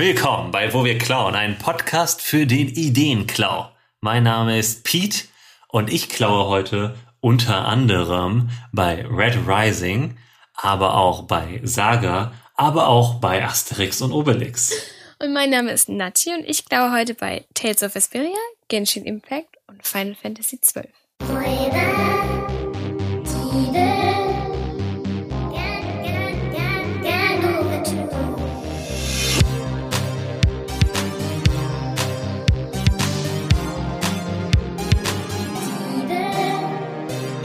Willkommen bei Wo wir klauen, ein Podcast für den Ideenklau. Mein Name ist Pete und ich klaue heute unter anderem bei Red Rising, aber auch bei Saga, aber auch bei Asterix und Obelix. Und mein Name ist Nachi und ich klaue heute bei Tales of Vesperia, Genshin Impact und Final Fantasy XII.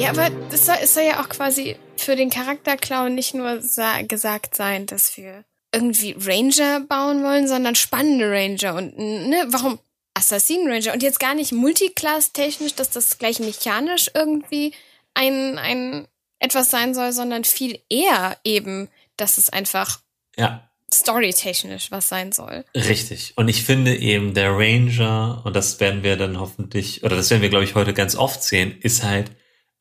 Ja, aber es soll, es soll ja auch quasi für den Charakterclown nicht nur gesagt sein, dass wir irgendwie Ranger bauen wollen, sondern spannende Ranger und ne, warum Assassin Ranger und jetzt gar nicht Multiclass technisch, dass das gleich mechanisch irgendwie ein ein etwas sein soll, sondern viel eher eben, dass es einfach ja storytechnisch was sein soll. Richtig. Und ich finde eben der Ranger und das werden wir dann hoffentlich oder das werden wir glaube ich heute ganz oft sehen, ist halt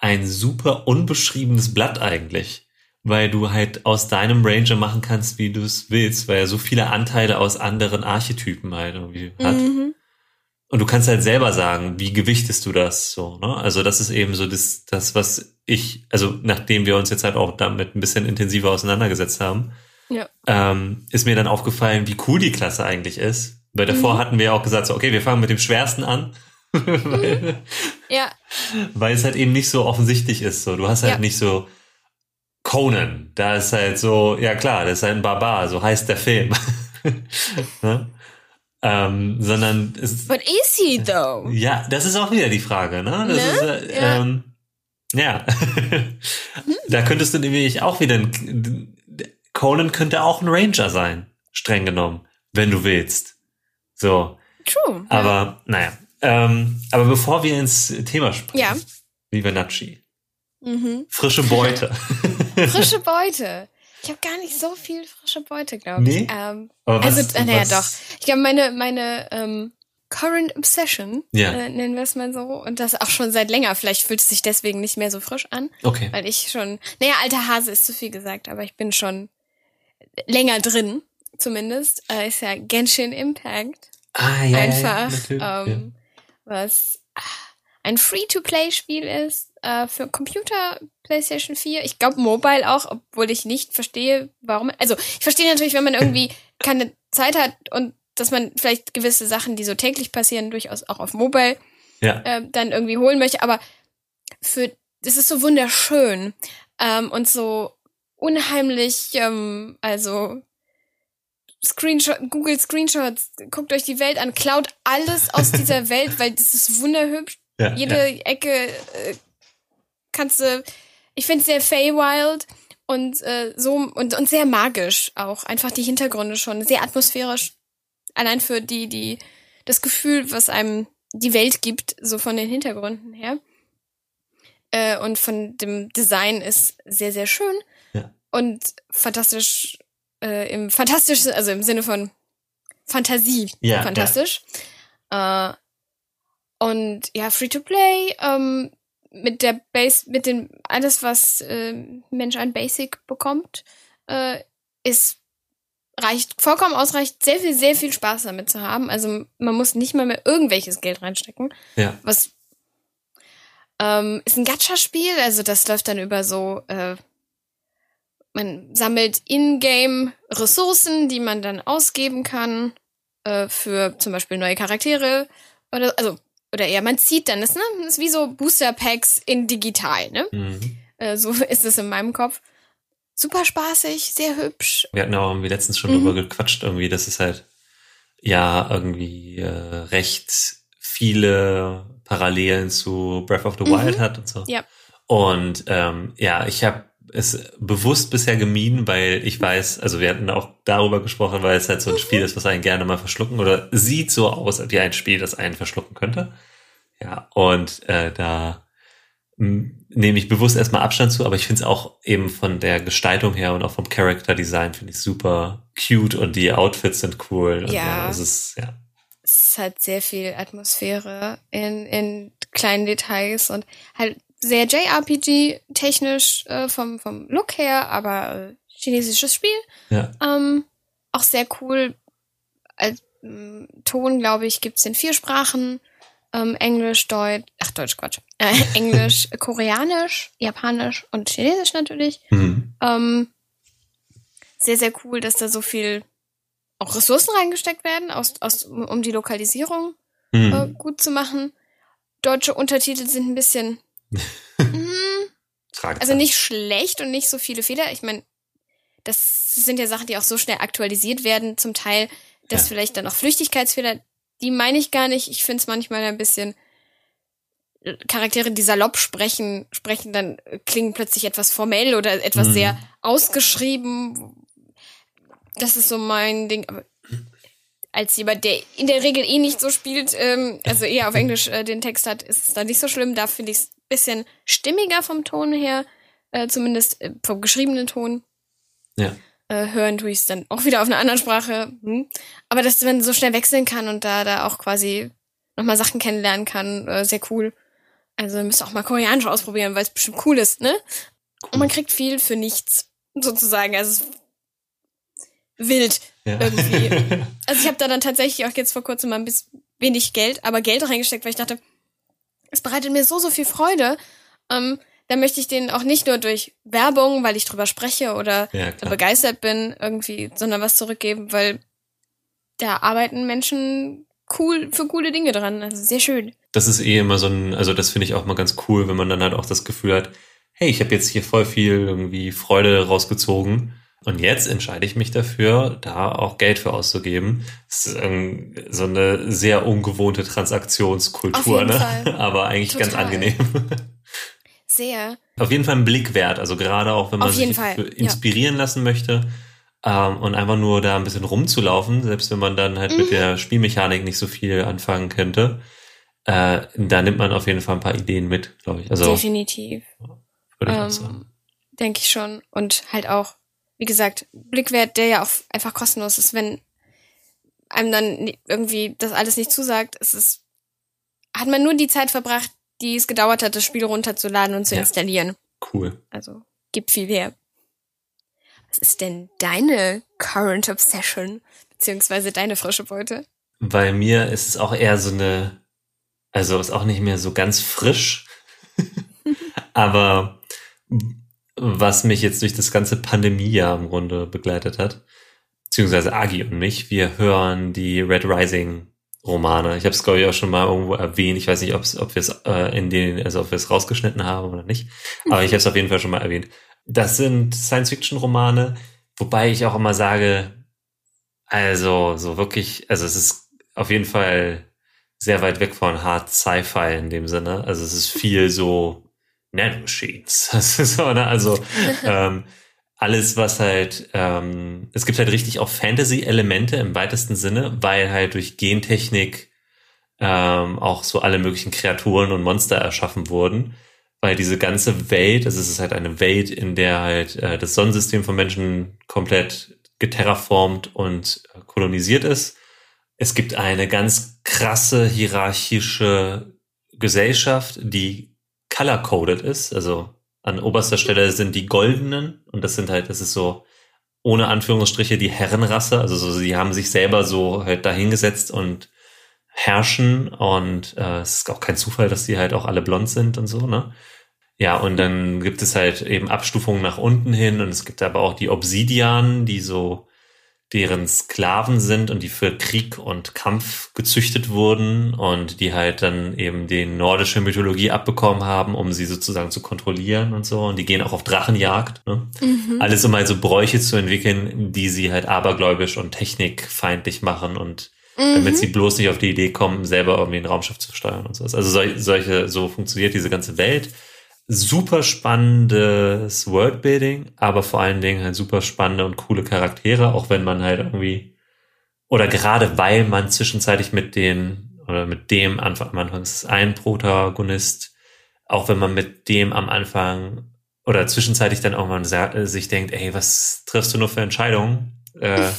ein super unbeschriebenes Blatt eigentlich, weil du halt aus deinem Ranger machen kannst, wie du es willst, weil er so viele Anteile aus anderen Archetypen halt irgendwie hat. Mhm. Und du kannst halt selber sagen, wie gewichtest du das so, ne? Also das ist eben so das, das, was ich, also nachdem wir uns jetzt halt auch damit ein bisschen intensiver auseinandergesetzt haben, ja. ähm, ist mir dann aufgefallen, wie cool die Klasse eigentlich ist. Weil davor mhm. hatten wir auch gesagt, so, okay, wir fangen mit dem Schwersten an weil, ja. Weil es halt eben nicht so offensichtlich ist. So, du hast halt ja. nicht so Conan. Da ist halt so, ja klar, das ist halt ein Barbar, so heißt der Film. ne? ähm, sondern es, But is he though? Ja, das ist auch wieder die Frage, ne? Ne? ist, äh, ja. Ähm, ja. da könntest du nämlich auch wieder ein, Conan könnte auch ein Ranger sein, streng genommen, wenn du willst. So. True. Aber ja. naja, ähm, aber bevor wir ins Thema springen, ja. lieber Nachi, mhm. frische Beute. frische Beute. Ich habe gar nicht so viel frische Beute, glaube ich. Nee? Ähm, also, naja, doch. Ich glaube, meine, meine ähm, Current Obsession, ja. äh, nennen wir es mal so, und das auch schon seit länger. Vielleicht fühlt es sich deswegen nicht mehr so frisch an. Okay. Weil ich schon, naja, alter Hase ist zu viel gesagt, aber ich bin schon länger drin, zumindest. Äh, ist ja Genshin Impact. Ah, ja. Einfach. Ja, ähm, ja was ah, ein Free-to-Play-Spiel ist äh, für Computer, PlayStation 4. Ich glaube Mobile auch, obwohl ich nicht verstehe, warum. Also ich verstehe natürlich, wenn man irgendwie keine Zeit hat und dass man vielleicht gewisse Sachen, die so täglich passieren, durchaus auch auf Mobile ja. äh, dann irgendwie holen möchte. Aber für das ist so wunderschön ähm, und so unheimlich, ähm, also Screenshot, Google Screenshots, guckt euch die Welt an, klaut alles aus dieser Welt, weil das ist wunderhübsch. Ja, Jede ja. Ecke äh, kannst du, ich finde es sehr Feywild und äh, so und, und sehr magisch auch. Einfach die Hintergründe schon, sehr atmosphärisch. Allein für die, die, das Gefühl, was einem die Welt gibt, so von den Hintergründen her. Äh, und von dem Design ist sehr, sehr schön. Ja. Und fantastisch äh, im fantastischen, also im Sinne von Fantasie ja, fantastisch. Ja. Äh, und ja, Free-to-Play, ähm, mit der Base, mit dem, alles, was äh, Mensch an Basic bekommt, äh, ist reicht vollkommen ausreicht, sehr viel, sehr viel Spaß damit zu haben. Also man muss nicht mal mehr irgendwelches Geld reinstecken. Ja. Was ähm, ist ein Gacha-Spiel, also das läuft dann über so äh, man sammelt in-game Ressourcen, die man dann ausgeben kann äh, für zum Beispiel neue Charaktere oder also oder eher man zieht dann das ne das ist wie so Booster Packs in digital ne mhm. äh, so ist es in meinem Kopf super spaßig sehr hübsch wir hatten auch irgendwie letztens schon mhm. drüber gequatscht irgendwie dass es halt ja irgendwie äh, recht viele Parallelen zu Breath of the Wild mhm. hat und so ja und ähm, ja ich habe es bewusst bisher gemieden, weil ich weiß, also wir hatten auch darüber gesprochen, weil es halt so ein Spiel ist, was einen gerne mal verschlucken oder sieht so aus wie ein Spiel, das einen verschlucken könnte. Ja, und äh, da nehme ich bewusst erstmal Abstand zu, aber ich finde es auch eben von der Gestaltung her und auch vom Character Design finde ich super cute und die Outfits sind cool. Ja. ja es ist, ja. Es hat sehr viel Atmosphäre in, in kleinen Details und halt sehr JRPG-technisch äh, vom, vom Look her, aber äh, chinesisches Spiel. Ja. Ähm, auch sehr cool als ähm, Ton, glaube ich, gibt's in vier Sprachen. Ähm, Englisch, Deutsch, ach Deutsch, Quatsch. Äh, Englisch, Koreanisch, Japanisch und Chinesisch natürlich. Mhm. Ähm, sehr, sehr cool, dass da so viel auch Ressourcen reingesteckt werden, aus, aus, um die Lokalisierung Mhm. äh, gut zu machen. Deutsche Untertitel sind ein bisschen. Also nicht schlecht und nicht so viele Fehler. Ich meine, das sind ja Sachen, die auch so schnell aktualisiert werden, zum Teil, dass Ja. vielleicht dann auch Flüchtigkeitsfehler, die meine ich gar nicht. Ich finde es manchmal ein bisschen äh, Charaktere, die salopp sprechen, sprechen dann klingen plötzlich etwas formell oder etwas Mhm. sehr ausgeschrieben. Das ist so mein Ding. Aber als jemand, der in der Regel eh nicht so spielt, ähm, also eher auf Englisch äh, den Text hat, ist es dann nicht so schlimm. Da finde ich es bisschen stimmiger vom Ton her, äh, zumindest äh, vom geschriebenen Ton. Ja. Äh, hören tue ich es dann auch wieder auf einer anderen Sprache. Hm. Aber dass man so schnell wechseln kann und da, da auch quasi nochmal Sachen kennenlernen kann, äh, sehr cool. Also ihr müsst auch mal Koreanisch ausprobieren, weil es bestimmt cool ist, ne? Und man kriegt viel für nichts, sozusagen. Also wild ja. irgendwie. Also ich habe da dann tatsächlich auch jetzt vor kurzem mal ein bisschen wenig Geld, aber Geld reingesteckt, weil ich dachte, es bereitet mir so, so viel Freude. Ähm, da möchte ich den auch nicht nur durch Werbung, weil ich drüber spreche oder ja, begeistert bin irgendwie, sondern was zurückgeben, weil da arbeiten Menschen cool für coole Dinge dran. Also sehr schön. Das ist eh immer so ein, also das finde ich auch mal ganz cool, wenn man dann halt auch das Gefühl hat, hey, ich habe jetzt hier voll viel irgendwie Freude rausgezogen und jetzt entscheide ich mich dafür, da auch Geld für auszugeben. Das ist ähm, so eine sehr ungewohnte Transaktionskultur, Auf jeden ne? Fall. Aber eigentlich ganz Total. angenehm. Sehr. Auf jeden Fall ein Blick wert, also gerade auch wenn man sich Fall, für- ja. inspirieren lassen möchte ähm, und einfach nur da ein bisschen rumzulaufen, selbst wenn man dann halt mit Mhm. der Spielmechanik nicht so viel anfangen könnte, äh, da nimmt man auf jeden Fall ein paar Ideen mit, glaube ich. Also Definitiv. würde ich auch sagen. Ähm, denke ich schon. Und halt auch, wie gesagt, Blickwert, der ja auch einfach kostenlos ist, wenn einem dann irgendwie das alles nicht zusagt, ist es, hat man nur die Zeit verbracht, die es gedauert hat, das Spiel runterzuladen und zu Ja. installieren. Cool. Also, gibt viel her. Was ist denn deine Current Obsession? Beziehungsweise deine frische Beute? Bei mir ist es auch eher so eine, also ist auch nicht mehr so ganz frisch, aber was mich jetzt durch das ganze Pandemiejahr im Grunde begleitet hat, beziehungsweise Agi und mich, wir hören die Red Rising Romane. Ich habe es glaube ich auch schon mal irgendwo erwähnt. Ich weiß nicht, ob wir es äh, in den, also ob wir es rausgeschnitten haben oder nicht, aber ich habe es auf jeden Fall schon mal erwähnt. Das sind Science-Fiction-Romane, wobei ich auch immer sage, also so wirklich, also es ist auf jeden Fall sehr weit weg von Hard Sci-Fi in dem Sinne. Also es ist viel so Nanomachines. So, ne? Also ähm, alles, was halt, ähm, es gibt halt richtig auch Fantasy-Elemente im weitesten Sinne, weil halt durch Gentechnik ähm, auch so alle möglichen Kreaturen und Monster erschaffen wurden. Weil diese ganze Welt, also es ist halt eine Welt, in der halt äh, das Sonnensystem von Menschen komplett geterraformt und äh, kolonisiert ist. Es gibt eine ganz krasse hierarchische Gesellschaft, die color-coded ist. Also an oberster Stelle sind die Goldenen und das sind halt, das ist so ohne Anführungsstriche die Herrenrasse. Also so, sie haben sich selber so halt dahingesetzt und herrschen und äh, es ist auch kein Zufall, dass die halt auch alle blond sind und so, ne? Ja, und dann gibt es halt eben Abstufungen nach unten hin und es gibt aber auch die Obsidianen, die so deren Sklaven sind und die für Krieg und Kampf gezüchtet wurden und die halt dann eben die nordische Mythologie abbekommen haben, um sie sozusagen zu kontrollieren und so. Und die gehen auch auf Drachenjagd. Ne? Mhm. Alles um halt so Bräuche zu entwickeln, die sie halt abergläubisch und technikfeindlich machen und damit Mhm. sie bloß nicht auf die Idee kommen, selber irgendwie ein Raumschiff zu steuern und so. Also sol solche, so funktioniert diese ganze Welt. Super spannendes Worldbuilding, aber vor allen Dingen halt super spannende und coole Charaktere, auch wenn man halt irgendwie, oder gerade weil man zwischenzeitlich mit den, oder mit dem Anfang, am Anfang ist ein Protagonist, auch wenn man mit dem am Anfang oder zwischenzeitlich dann auch mal sich denkt, ey, was triffst du nur für Entscheidungen? Äh,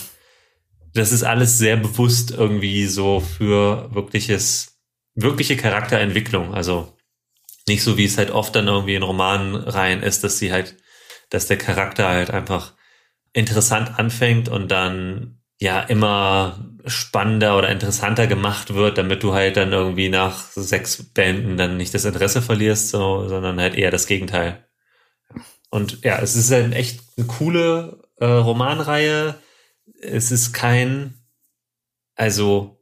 das ist alles sehr bewusst irgendwie so für wirkliches, wirkliche Charakterentwicklung. Also nicht so, wie es halt oft dann irgendwie in Romanreihen ist, dass sie halt, dass der Charakter halt einfach interessant anfängt und dann ja immer spannender oder interessanter gemacht wird, damit du halt dann irgendwie nach sechs Bänden dann nicht das Interesse verlierst, so, sondern halt eher das Gegenteil. Und ja, es ist halt echt eine coole äh, Romanreihe. Es ist kein, also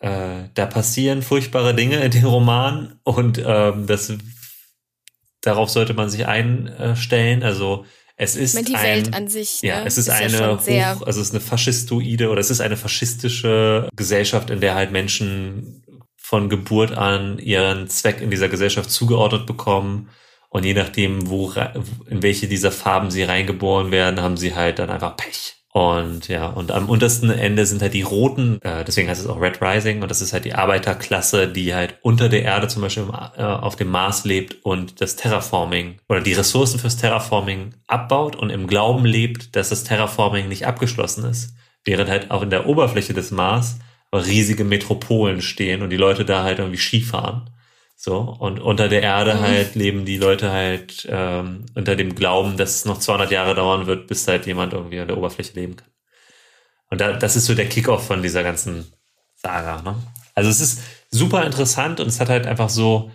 äh, da passieren furchtbare Dinge in dem Roman und ähm, das darauf sollte man sich einstellen. Also es ist ich meine, die ein, Welt an sich. ja, ne, es ist, ja eine sehr hoch, also es ist eine faschistoide oder es ist eine faschistische Gesellschaft, in der halt Menschen von Geburt an ihren Zweck in dieser Gesellschaft zugeordnet bekommen und je nachdem, wo in welche dieser Farben sie reingeboren werden, haben sie halt dann einfach Pech. Und ja, und am untersten Ende sind halt die Roten, äh, deswegen heißt es auch Red Rising, und das ist halt die Arbeiterklasse, die halt unter der Erde zum Beispiel äh, auf dem Mars lebt und das Terraforming oder die Ressourcen fürs Terraforming abbaut und im Glauben lebt, dass das Terraforming nicht abgeschlossen ist. Während halt auch in der Oberfläche des Mars riesige Metropolen stehen und die Leute da halt irgendwie Skifahren. So, und unter der Erde Mhm. halt leben die Leute halt ähm, unter dem Glauben, dass es noch 200 Jahre dauern wird, bis halt jemand irgendwie an der Oberfläche leben kann. Und da, das ist so der Kickoff von dieser ganzen Saga. Ne? Also es ist super interessant und es hat halt einfach so,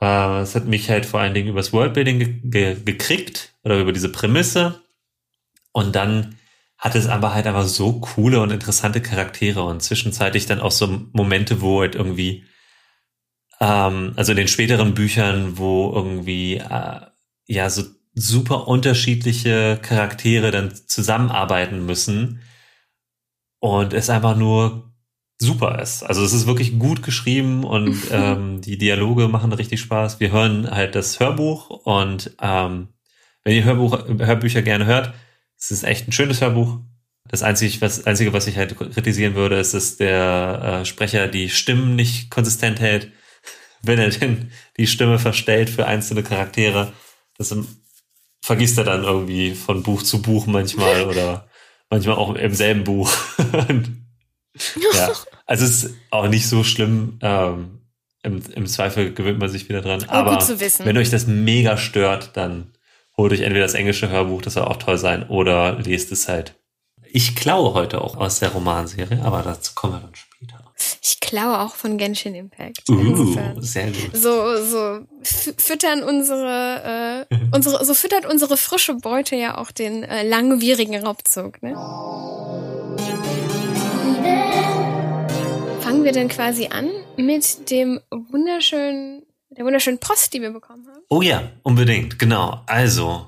äh, es hat mich halt vor allen Dingen übers Worldbuilding ge ge gekriegt oder über diese Prämisse. Und dann hat es aber halt einfach so coole und interessante Charaktere und zwischenzeitlich dann auch so Momente, wo halt irgendwie ähm, also in den späteren Büchern, wo irgendwie äh, ja so super unterschiedliche Charaktere dann zusammenarbeiten müssen und es einfach nur super ist. Also es ist wirklich gut geschrieben und ähm, die Dialoge machen richtig Spaß. Wir hören halt das Hörbuch und ähm, wenn ihr Hörbuch, Hörbücher gerne hört, es ist echt ein schönes Hörbuch. Das Einzige, was, Einzige, was ich halt kritisieren würde, ist, dass der äh, Sprecher die Stimmen nicht konsistent hält wenn er denn die Stimme verstellt für einzelne Charaktere. Das vergisst er dann irgendwie von Buch zu Buch manchmal oder manchmal auch im selben Buch. Ja, also es ist auch nicht so schlimm. Ähm, im, Im Zweifel gewöhnt man sich wieder dran. Oh, Aber wenn euch das mega stört, dann holt euch entweder das englische Hörbuch, das soll auch toll sein, oder lest es halt. Ich klaue heute auch aus der Romanserie, aber dazu kommen wir dann später. Ich klaue auch von Genshin Impact. Uh, sehr gut. So, so fü- füttern unsere, äh, unsere, so füttert unsere frische Beute ja auch den äh, langwierigen Raubzug, ne? Fangen wir denn quasi an mit dem wunderschönen, der wunderschönen Post, die wir bekommen haben? Oh ja, unbedingt, genau. Also,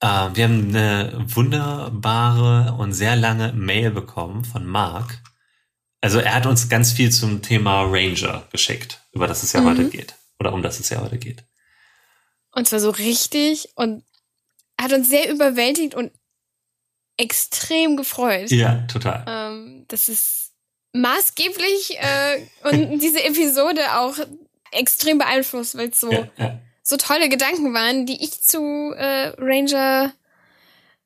äh, wir haben eine wunderbare und sehr lange Mail bekommen von Mark. Also er hat uns ganz viel zum Thema Ranger geschickt, über das es ja Mhm. heute geht. Oder um das es ja heute geht. Und zwar so richtig und hat uns sehr überwältigt und extrem gefreut. Ja, total. Ähm, das ist maßgeblich äh, und diese Episode auch extrem beeinflusst, weil es so, Ja, ja. so tolle Gedanken waren, die ich zu äh, Ranger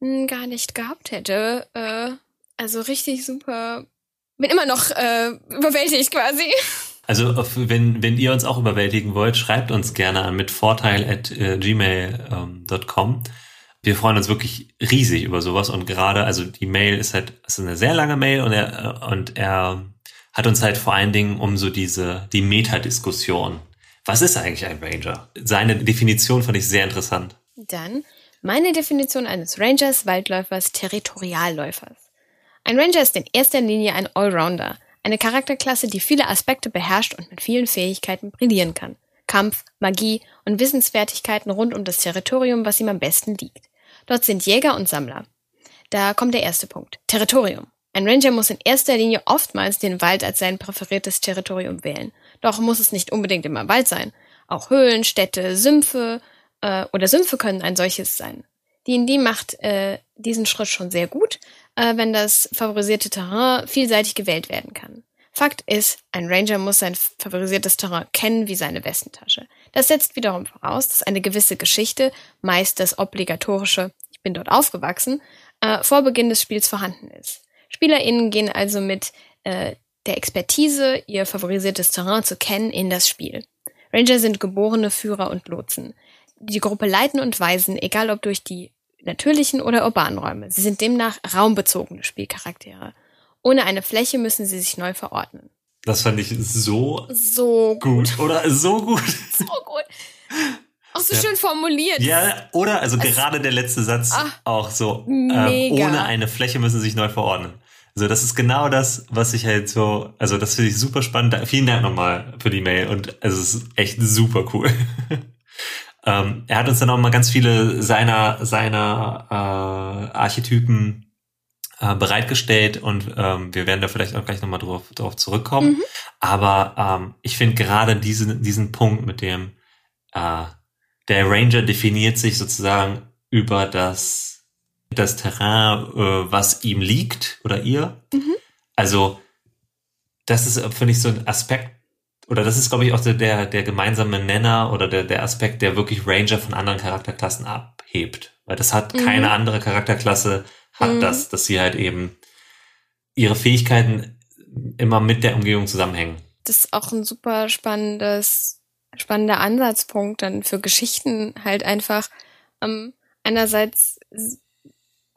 mh, gar nicht gehabt hätte. Äh, also richtig super. Bin immer noch äh, überwältigt quasi. Also wenn, wenn ihr uns auch überwältigen wollt, schreibt uns gerne an mit vorteil at äh, gmail.com. Wir freuen uns wirklich riesig über sowas und gerade, also die Mail ist halt, ist eine sehr lange Mail und er, äh, und er hat uns halt vor allen Dingen um so diese, die Metadiskussion. Was ist eigentlich ein Ranger? Seine Definition fand ich sehr interessant. Dann meine Definition eines Rangers, Waldläufers, Territorialläufers. Ein Ranger ist in erster Linie ein Allrounder, eine Charakterklasse, die viele Aspekte beherrscht und mit vielen Fähigkeiten brillieren kann. Kampf, Magie und Wissensfertigkeiten rund um das Territorium, was ihm am besten liegt. Dort sind Jäger und Sammler. Da kommt der erste Punkt. Territorium. Ein Ranger muss in erster Linie oftmals den Wald als sein präferiertes Territorium wählen. Doch muss es nicht unbedingt immer Wald sein. Auch Höhlen, Städte, Sümpfe äh, oder Sümpfe können ein solches sein. D&D macht äh, diesen Schritt schon sehr gut, äh, wenn das favorisierte Terrain vielseitig gewählt werden kann. Fakt ist, ein Ranger muss sein favorisiertes Terrain kennen wie seine Westentasche. Das setzt wiederum voraus, dass eine gewisse Geschichte, meist das obligatorische Ich bin dort aufgewachsen, äh, vor Beginn des Spiels vorhanden ist. SpielerInnen gehen also mit äh, der Expertise, ihr favorisiertes Terrain zu kennen, in das Spiel. Ranger sind geborene Führer und Lotsen. Die die Gruppe leiten und weisen, egal ob durch die natürlichen oder urbanen Räume. Sie sind demnach raumbezogene Spielcharaktere. Ohne eine Fläche müssen sie sich neu verordnen. Das fand ich so, So gut. gut. Oder so gut. So gut. Auch so Ja. schön formuliert. Ja, oder also gerade der letzte Satz Ah, auch so. Ähm, ohne eine Fläche müssen sie sich neu verordnen. Also das ist genau das, was ich halt so, also das finde ich super spannend. Vielen Dank nochmal für die Mail und also es ist echt super cool. ähm, er hat uns dann auch mal ganz viele seiner seiner äh, Archetypen äh, bereitgestellt und ähm, wir werden da vielleicht auch gleich nochmal drauf, drauf zurückkommen. Mhm. Aber ähm, ich finde gerade diesen, diesen Punkt mit dem äh, der Ranger definiert sich sozusagen über das, das Terrain, äh, was ihm liegt oder ihr. Mhm. Also, das ist, finde ich, so ein Aspekt, oder das ist, glaube ich, auch der, der, gemeinsame Nenner oder der, der Aspekt, der wirklich Ranger von anderen Charakterklassen abhebt. Weil das hat Mhm. keine andere Charakterklasse, hat Mhm. das, dass sie halt eben ihre Fähigkeiten immer mit der Umgebung zusammenhängen. Das ist auch ein super spannendes, spannender Ansatzpunkt dann für Geschichten halt einfach. Ähm, einerseits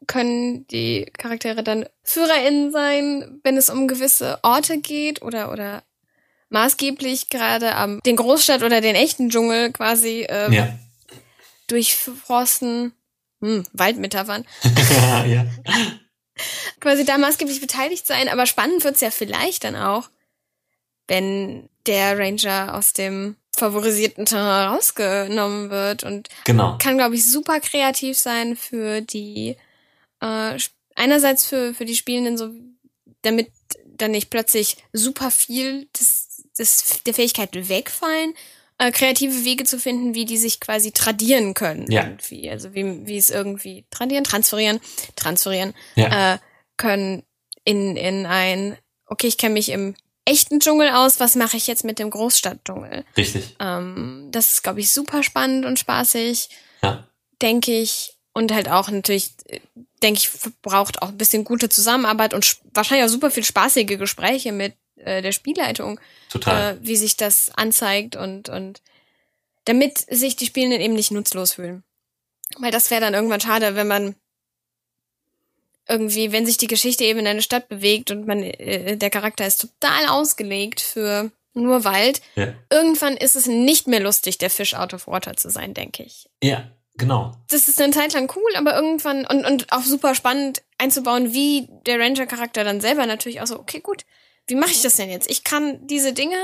können die Charaktere dann FührerInnen sein, wenn es um gewisse Orte geht oder, oder maßgeblich gerade am den Großstadt oder den echten Dschungel quasi ähm, Ja. durchforsten. Hm, Waldmetaphern. ja. quasi da maßgeblich beteiligt sein, aber spannend wird's ja vielleicht dann auch, wenn der Ranger aus dem favorisierten Terrain rausgenommen wird und Genau. kann, glaube ich, super kreativ sein für die, äh, einerseits für, für die Spielenden, so, damit dann nicht plötzlich super viel des, des, der Fähigkeiten wegfallen, äh, kreative Wege zu finden, wie die sich quasi tradieren können. Ja. Irgendwie. Also wie, wie es irgendwie tradieren, transferieren, transferieren Ja. äh, können in, in ein, okay, ich kenne mich im echten Dschungel aus, was mache ich jetzt mit dem Großstadtdschungel? Richtig. Ähm, das ist, glaube ich, super spannend und spaßig, Ja. denke ich. Und halt auch natürlich, äh, denke ich, braucht auch ein bisschen gute Zusammenarbeit und wahrscheinlich auch super viel spaßige Gespräche mit äh, der Spielleitung, Total. äh, wie sich das anzeigt und, und damit sich die Spielenden eben nicht nutzlos fühlen. Weil das wäre dann irgendwann schade, wenn man irgendwie, wenn sich die Geschichte eben in eine Stadt bewegt und man, äh, der Charakter ist total ausgelegt für nur Wald, ja. irgendwann ist es nicht mehr lustig, der Fish out of water zu sein, denke ich. ja, genau. Das ist eine Zeit lang cool, aber irgendwann und, und auch super spannend einzubauen, wie der Ranger-Charakter dann selber natürlich auch so, okay, gut, wie mache ich das denn jetzt? Ich kann diese Dinge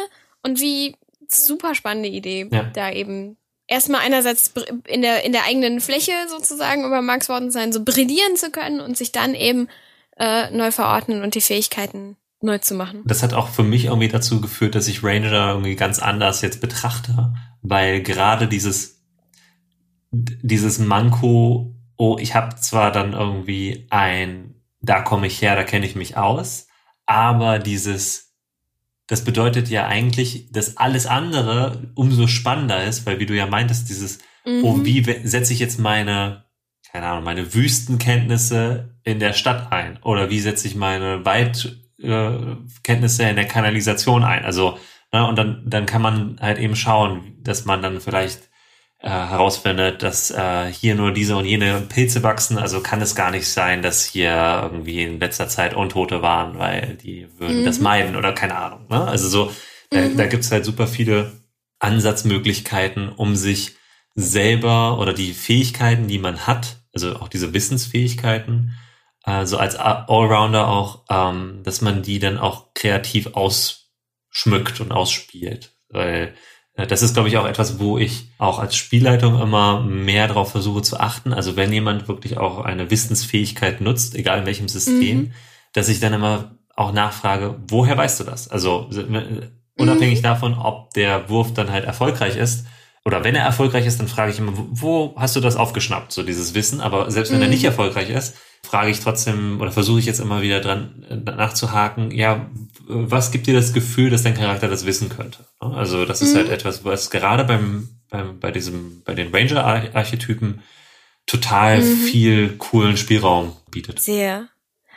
und wie super spannende Idee, Ja. da eben erstmal einerseits in der, in der eigenen Fläche sozusagen über Marx Worten sein, so brillieren zu können und sich dann eben äh, neu verordnen und die Fähigkeiten neu zu machen. Das hat auch für mich irgendwie dazu geführt, dass ich Ranger irgendwie ganz anders jetzt betrachte, weil gerade dieses dieses Manko, oh, ich habe zwar dann irgendwie ein, da komme ich her, da kenne ich mich aus, aber dieses, das bedeutet ja eigentlich, dass alles andere umso spannender ist, weil wie du ja meintest, dieses, oh, Mhm. wie we- setze ich jetzt meine, keine Ahnung, meine Wüstenkenntnisse in der Stadt ein? Oder wie setze ich meine Waldkenntnisse äh, in der Kanalisation ein? Also, ne, und dann, dann kann man halt eben schauen, dass man dann vielleicht äh, herausfindet, dass äh, hier nur diese und jene Pilze wachsen. Also kann es gar nicht sein, dass hier irgendwie in letzter Zeit Untote waren, weil die würden Mhm. das meiden oder keine Ahnung. Ne? Also so, da, Mhm. da gibt's halt super viele Ansatzmöglichkeiten, um sich selber oder die Fähigkeiten, die man hat, also auch diese Wissensfähigkeiten, äh, so als A- Allrounder auch, ähm, dass man die dann auch kreativ ausschmückt und ausspielt. Weil das ist, glaube ich, auch etwas, wo ich auch als Spielleitung immer mehr darauf versuche zu achten. Also wenn jemand wirklich auch eine Wissensfähigkeit nutzt, egal in welchem System, Mhm. dass ich dann immer auch nachfrage, woher weißt du das? Also äh, unabhängig davon, ob der Wurf dann halt erfolgreich ist, oder wenn er erfolgreich ist, dann frage ich immer, wo, hast du das aufgeschnappt, so dieses Wissen? Aber selbst wenn er Mhm. nicht erfolgreich ist, frage ich trotzdem oder versuche ich jetzt immer wieder dran äh, nachzuhaken, ja, was gibt dir das Gefühl, dass dein Charakter das wissen könnte? Also das ist Mhm. halt etwas, was gerade beim, beim bei diesem bei den Ranger-Archetypen total Mhm. viel coolen Spielraum bietet. Sehr.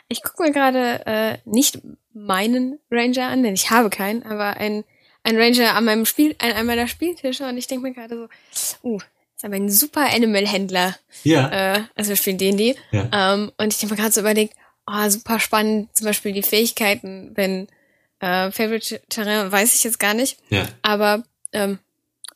Ich gucke mir gerade äh, nicht meinen Ranger an, denn ich habe keinen, aber ein, ein Ranger an meinem Spiel, an einem meiner Spieltische und ich denke mir gerade so, uh, ist aber ein super Animal-Händler. Ja. Äh, also wir spielen D&D. Ja. Ähm, und ich habe mir gerade so überlegt, oh, super spannend, zum Beispiel die Fähigkeiten, wenn äh, Favorite Terrain weiß ich jetzt gar nicht, ja. aber ähm,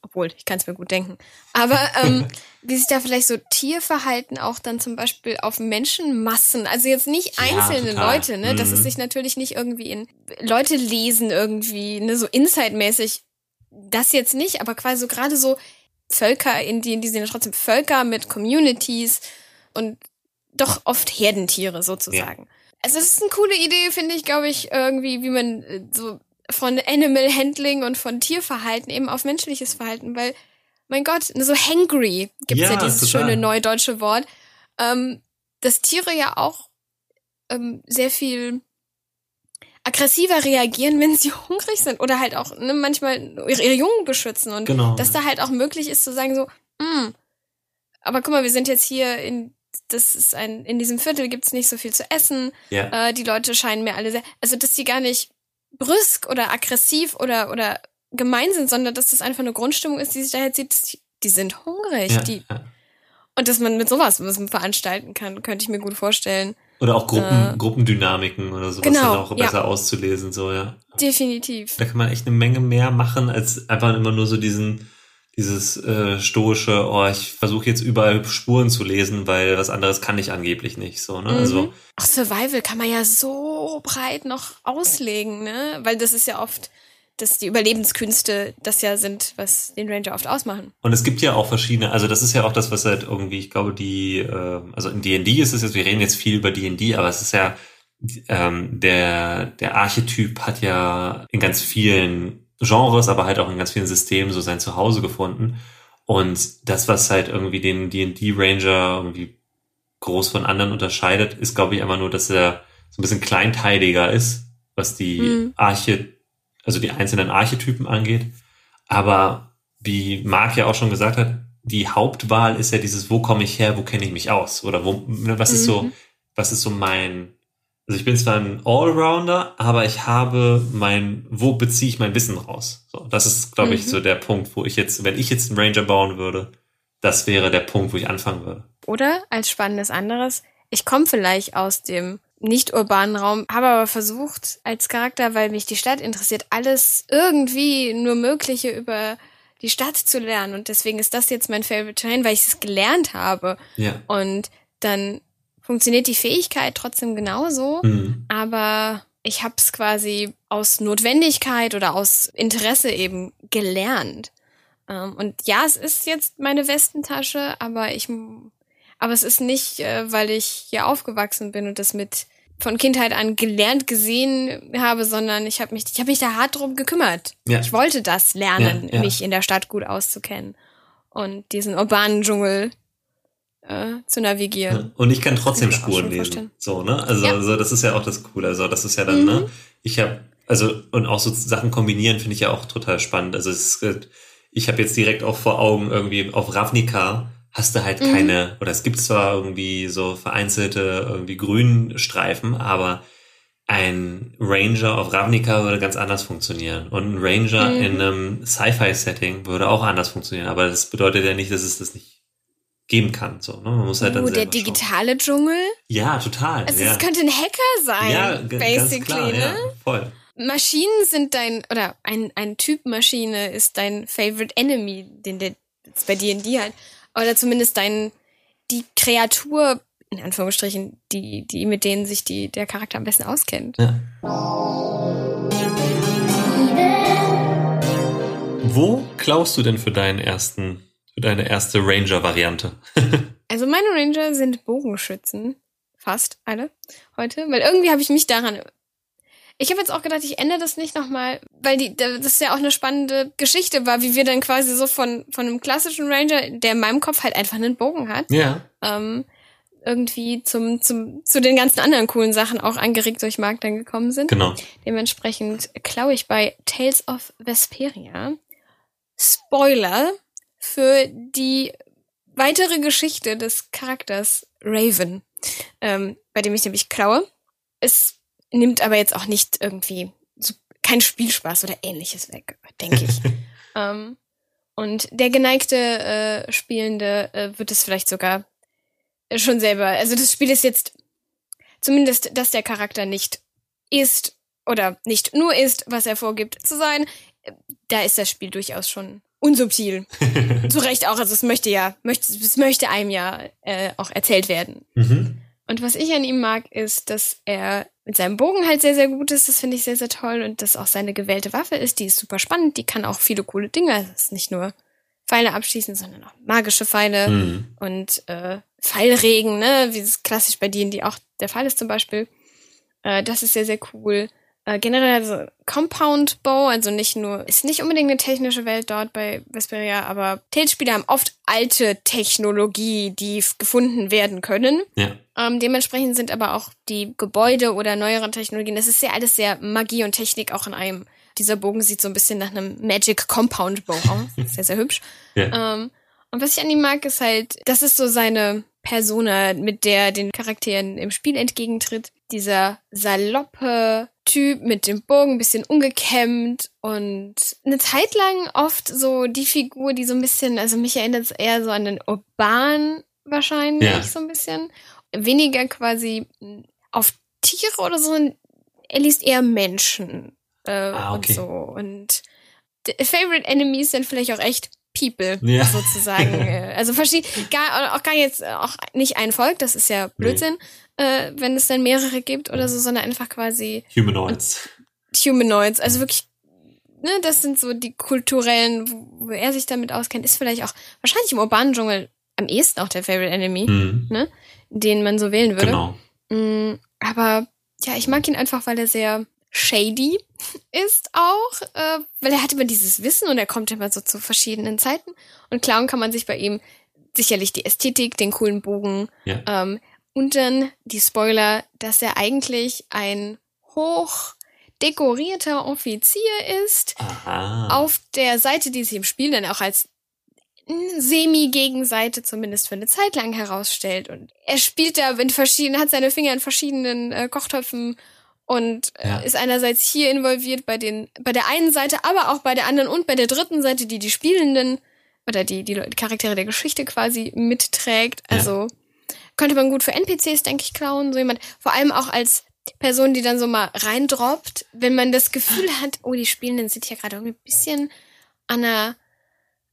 obwohl, ich kann es mir gut denken. Aber ähm, wie sich da vielleicht so Tierverhalten auch dann zum Beispiel auf Menschenmassen, also jetzt nicht Ja, einzelne total. Leute, ne, dass es Mhm. sich natürlich nicht irgendwie in Leute lesen irgendwie, ne, so Inside-mäßig, das jetzt nicht, aber quasi so gerade so Völker, in die, in die sind ja trotzdem Völker mit Communities und doch oft Herdentiere sozusagen. Also das ist eine coole Idee, finde ich, glaube ich, irgendwie, wie man äh, so von Animal Handling und von Tierverhalten eben auf menschliches Verhalten, weil, mein Gott, so hangry gibt's ja, Ja, dieses total. schöne neudeutsche Wort, ähm, dass Tiere ja auch ähm, sehr viel aggressiver reagieren, wenn sie hungrig sind oder halt auch ne, manchmal ihre, Jungen beschützen und Genau. dass da halt auch möglich ist zu sagen so, hm, aber guck mal, wir sind jetzt hier in das ist ein in diesem Viertel gibt's nicht so viel zu essen. Ja. Äh, die Leute scheinen mir alle sehr, also dass die gar nicht brüsk oder aggressiv oder oder gemein sind, sondern dass das einfach eine Grundstimmung ist, die sich daher zieht, die, die sind hungrig, ja, die ja. und dass man mit sowas was man veranstalten kann, könnte ich mir gut vorstellen. Oder auch Gruppen, Äh, Gruppendynamiken oder sowas genau, dann auch ja. besser auszulesen, so, ja. Definitiv. Da kann man echt eine Menge mehr machen, als einfach immer nur so diesen, dieses äh, stoische, oh, ich versuche jetzt überall Spuren zu lesen, weil was anderes kann ich angeblich nicht. So, ne? Also, Mhm. Auch Survival kann man ja so breit noch auslegen, ne? Weil das ist ja oft, dass die Überlebenskünste das ja sind, was den Ranger oft ausmachen. und es gibt ja auch verschiedene, also das ist ja auch das, was halt irgendwie, ich glaube, die, äh, also in D&D ist es jetzt, wir reden jetzt viel über D&D, aber es ist ja, ähm, der, der Archetyp hat ja in ganz vielen Genres, aber halt auch in ganz vielen Systemen so sein Zuhause gefunden. Und das, was halt irgendwie den D&D-Ranger irgendwie groß von anderen unterscheidet, ist, glaube ich, einfach nur, dass er so ein bisschen kleinteiliger ist, was die Mhm. Arche, also die einzelnen Archetypen angeht. Aber wie Marc ja auch schon gesagt hat, die Hauptwahl ist ja dieses, wo komme ich her, wo kenne ich mich aus? Oder wo, ne, was ist so, Mhm. was ist so mein, also ich bin zwar ein Allrounder, aber ich habe mein, wo beziehe ich mein Wissen raus? So, das ist, glaube ich, Mhm. so der Punkt, wo ich jetzt, wenn ich jetzt einen Ranger bauen würde, das wäre der Punkt, wo ich anfangen würde. Oder als spannendes anderes, ich komme vielleicht aus dem nicht urbanen Raum, habe aber versucht als Charakter, weil mich die Stadt interessiert, alles irgendwie nur Mögliche über die Stadt zu lernen. Und deswegen ist das jetzt mein Favorite Terrain, weil ich es gelernt habe. Ja. Und dann funktioniert die Fähigkeit trotzdem genauso, Mhm. aber ich habe es quasi aus Notwendigkeit oder aus Interesse eben gelernt. Ähm, und ja, es ist jetzt meine Westentasche, aber ich, aber es ist nicht, äh, weil ich hier aufgewachsen bin und das mit von Kindheit an gelernt gesehen habe, sondern ich habe mich, ich habe mich da hart drum gekümmert. Ja. Ich wollte das lernen, Ja, ja. mich in der Stadt gut auszukennen und diesen urbanen Dschungel äh, zu navigieren. Und ich kann trotzdem Kann Spuren lesen. vorstellen. So, ne? Also, Ja. also das ist ja auch das Coole. Also das ist ja dann, Mhm. ne? Ich habe, also, und auch so Sachen kombinieren finde ich ja auch total spannend. Also es ist, ich habe jetzt direkt auch vor Augen irgendwie auf Ravnica hast du halt Mhm. keine, oder es gibt zwar irgendwie so vereinzelte irgendwie Grünstreifen, aber ein Ranger auf Ravnica würde ganz anders funktionieren. Und ein Ranger Mhm. in einem Sci-Fi-Setting würde auch anders funktionieren. Aber das bedeutet ja nicht, dass es das nicht geben kann. So, ne? Man muss halt dann Oh, der selber schauen. digitale Dschungel. Ja, total. Also ja. es könnte ein Hacker sein, ja, basically, ganz klar, ne? ja, voll. Maschinen sind dein, oder ein, ein Typ Maschine ist dein Favorite Enemy, den der jetzt bei D&D halt, oder zumindest dein, die Kreatur, in Anführungsstrichen, die, die, mit denen sich die, der Charakter am besten auskennt. Ja. Wo klaust du denn für deinen ersten, für deine erste Ranger-Variante? Also meine Ranger sind Bogenschützen. Fast alle heute. Weil irgendwie habe ich mich daran. Ich habe jetzt auch gedacht, ich ändere das nicht nochmal, weil die, das ja auch eine spannende Geschichte war, wie wir dann quasi so von, von einem klassischen Ranger, der in meinem Kopf halt einfach einen Bogen hat, Ja. ähm, irgendwie zum, zum, zu den ganzen anderen coolen Sachen auch angeregt durch Mark dann gekommen sind. Genau. Dementsprechend klaue ich bei Tales of Vesperia Spoiler für die weitere Geschichte des Charakters Raven, ähm, bei dem ich nämlich klaue. Es nimmt aber jetzt auch nicht irgendwie so, kein Spielspaß oder ähnliches weg, denke ich. ähm, Und der geneigte äh, Spielende äh, wird es vielleicht sogar schon selber. Also das Spiel ist jetzt zumindest, dass der Charakter nicht ist oder nicht nur ist, was er vorgibt zu sein. Da ist das Spiel durchaus schon unsubtil. zu Recht auch. Also es möchte ja, möchte, es möchte einem ja äh, auch erzählt werden. Mhm. Und was ich an ihm mag, ist, dass er mit seinem Bogen halt sehr, sehr gut ist. Das finde ich sehr, sehr toll. Und dass auch seine gewählte Waffe ist. Die ist super spannend. Die kann auch viele coole Dinge. Das ist nicht nur Pfeile abschießen, sondern auch magische Pfeile Mhm. und äh, Pfeilregen, ne, wie es klassisch bei denen, die auch der Fall ist zum Beispiel. Äh, das ist sehr, sehr cool. Äh, generell also Compound Bow, also nicht nur, ist nicht unbedingt eine technische Welt dort bei Vesperia, aber Tales-Spiele haben oft alte Technologie, die gefunden werden können. Ja. Ähm, dementsprechend sind aber auch die Gebäude oder neueren Technologien, das ist ja alles sehr Magie und Technik auch in einem. Dieser Bogen sieht so ein bisschen nach einem Magic Compound Bow aus. Sehr, sehr hübsch. Ja. Ähm, und was ich an ihm mag, ist halt, das ist so seine Persona, mit der den Charakteren im Spiel entgegentritt. Dieser saloppe Typ mit dem Bogen, ein bisschen ungekämmt und eine Zeit lang oft so die Figur, die so ein bisschen, also mich erinnert es eher so an den Urban wahrscheinlich, Ja. so ein bisschen. Weniger quasi auf Tiere oder so, er liest eher Menschen äh, Ah, okay. und so. Und Favorite Enemies sind vielleicht auch echt People, Ja. sozusagen. Äh, also verschieden, gar, auch gar jetzt äh, auch nicht ein Volk, das ist ja Blödsinn, äh, wenn es dann mehrere gibt oder so, sondern einfach quasi Humanoids. Humanoids. Also wirklich, ne, das sind so die kulturellen, wo, wo er sich damit auskennt, ist vielleicht auch wahrscheinlich im urbanen Dschungel am ehesten auch der Favorite Enemy, Mhm. den man so wählen würde. Genau. Mm, aber ja, ich mag ihn einfach, weil er sehr shady ist auch, äh, weil er hat immer dieses Wissen und er kommt immer so zu verschiedenen Zeiten. Und klauen kann man sich bei ihm sicherlich die Ästhetik, den coolen Bogen Ja. ähm, und dann die Spoiler, dass er eigentlich ein hoch dekorierter Offizier ist Aha. auf der Seite, die sich im Spiel dann auch als Semi-Gegenseite zumindest für eine Zeit lang herausstellt. Und er spielt da in verschiedenen, hat seine Finger in verschiedenen äh, Kochtöpfen und äh, Ja. ist einerseits hier involviert bei den, bei der einen Seite, aber auch bei der anderen und bei der dritten Seite, die die Spielenden oder die, die Charaktere der Geschichte quasi mitträgt. Ja. Also könnte man gut für NPCs, denke ich, klauen. So jemand, vor allem auch als Person, die dann so mal reindroppt, wenn man das Gefühl hat, oh, die Spielenden sind hier gerade irgendwie ein bisschen an einer,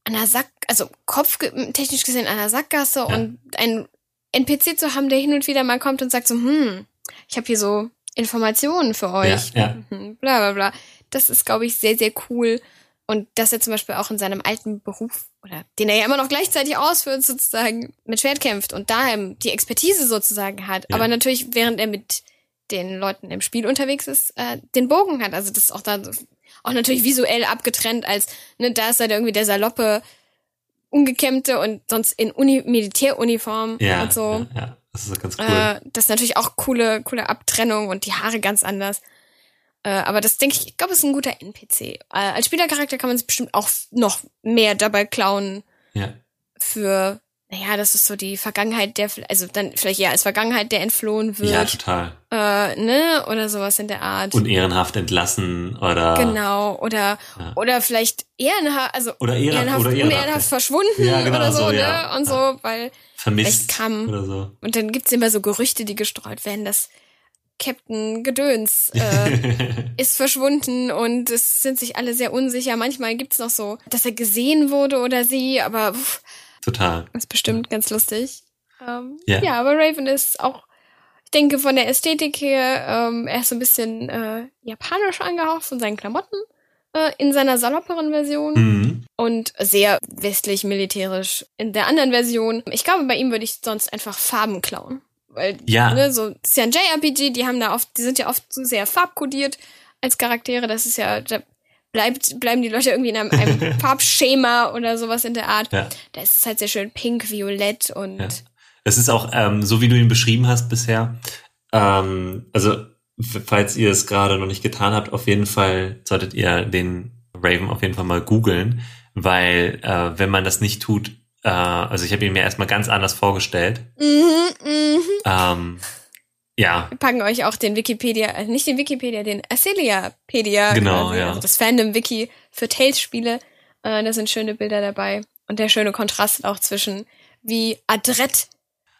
an einer Sack, also kopftechnisch gesehen an einer Sackgasse Ja. und einen NPC zu haben, der hin und wieder mal kommt und sagt so, hm, ich habe hier so Informationen für euch, Ja, Mhm, bla bla bla. Das ist, glaube ich, sehr, sehr cool. Und dass er zum Beispiel auch in seinem alten Beruf, oder den er ja immer noch gleichzeitig ausführt, sozusagen mit Schwert kämpft und daheim die Expertise sozusagen hat. Ja. Aber natürlich, während er mit den Leuten im Spiel unterwegs ist, äh, den Bogen hat. Also das ist auch dann auch natürlich visuell abgetrennt als, ne, da ist er irgendwie der saloppe, ungekämmte und sonst in Uni Militäruniform ja, und so. ja, ja. Das ist ganz cool. Äh, das ist natürlich auch coole, coole Abtrennung und die Haare ganz anders. Äh, aber das denke ich, ich glaube, ist ein guter NPC. Äh, als Spielercharakter kann man es bestimmt auch noch mehr dabei klauen ja. für, naja, das ist so die Vergangenheit, der, also dann vielleicht eher als Vergangenheit, der entflohen ja, wird, total. äh, ne, oder sowas in der Art. Und ehrenhaft entlassen oder genau, oder, Ja. oder vielleicht ehrenhaft, also oder ehrenhaft ehrenhaft, oder unehrenhaft ehrenhaft verschwunden Ja, genau oder so, so, ne, ja. und so, weil vermisst kam- oder so. Und dann gibt's immer so Gerüchte, die gestreut werden, dass Captain Gedöns äh, ist verschwunden und es sind sich alle sehr unsicher. Manchmal gibt's noch so, dass er gesehen wurde oder sie, aber pff, total. ist bestimmt ganz lustig. Ähm, Ja. ja. aber Raven ist auch, ich denke, von der Ästhetik her, ähm, er ist so ein bisschen äh, japanisch angehaucht von seinen Klamotten äh, in seiner salopperen Version Mhm. und sehr westlich militärisch in der anderen Version. Ich glaube, bei ihm würde ich sonst einfach Farben klauen. Weil, Ja. ne, so, ist ja ein JRPG, die haben da oft, die sind ja oft so sehr farbkodiert als Charaktere. Das ist ja, da bleibt, bleiben die Leute irgendwie in einem, einem Farbschema oder sowas in der Art. Ja. Da ist es halt sehr schön pink, violett und Ja. Es ist auch, ähm, so wie du ihn beschrieben hast bisher, ähm, also falls ihr es gerade noch nicht getan habt, auf jeden Fall solltet ihr den Raven auf jeden Fall mal googeln, weil äh, wenn man das nicht tut, äh, also ich habe ihn mir erstmal ganz anders vorgestellt. Mhm, mhm. Ähm, ja, Wir packen euch auch den Wikipedia, äh, nicht den Wikipedia, den Acelia-pedia, Genau, quasi, ja. also das Fandom-Wiki für Tales-Spiele Äh, da sind schöne Bilder dabei. Und der schöne Kontrast auch zwischen wie adrett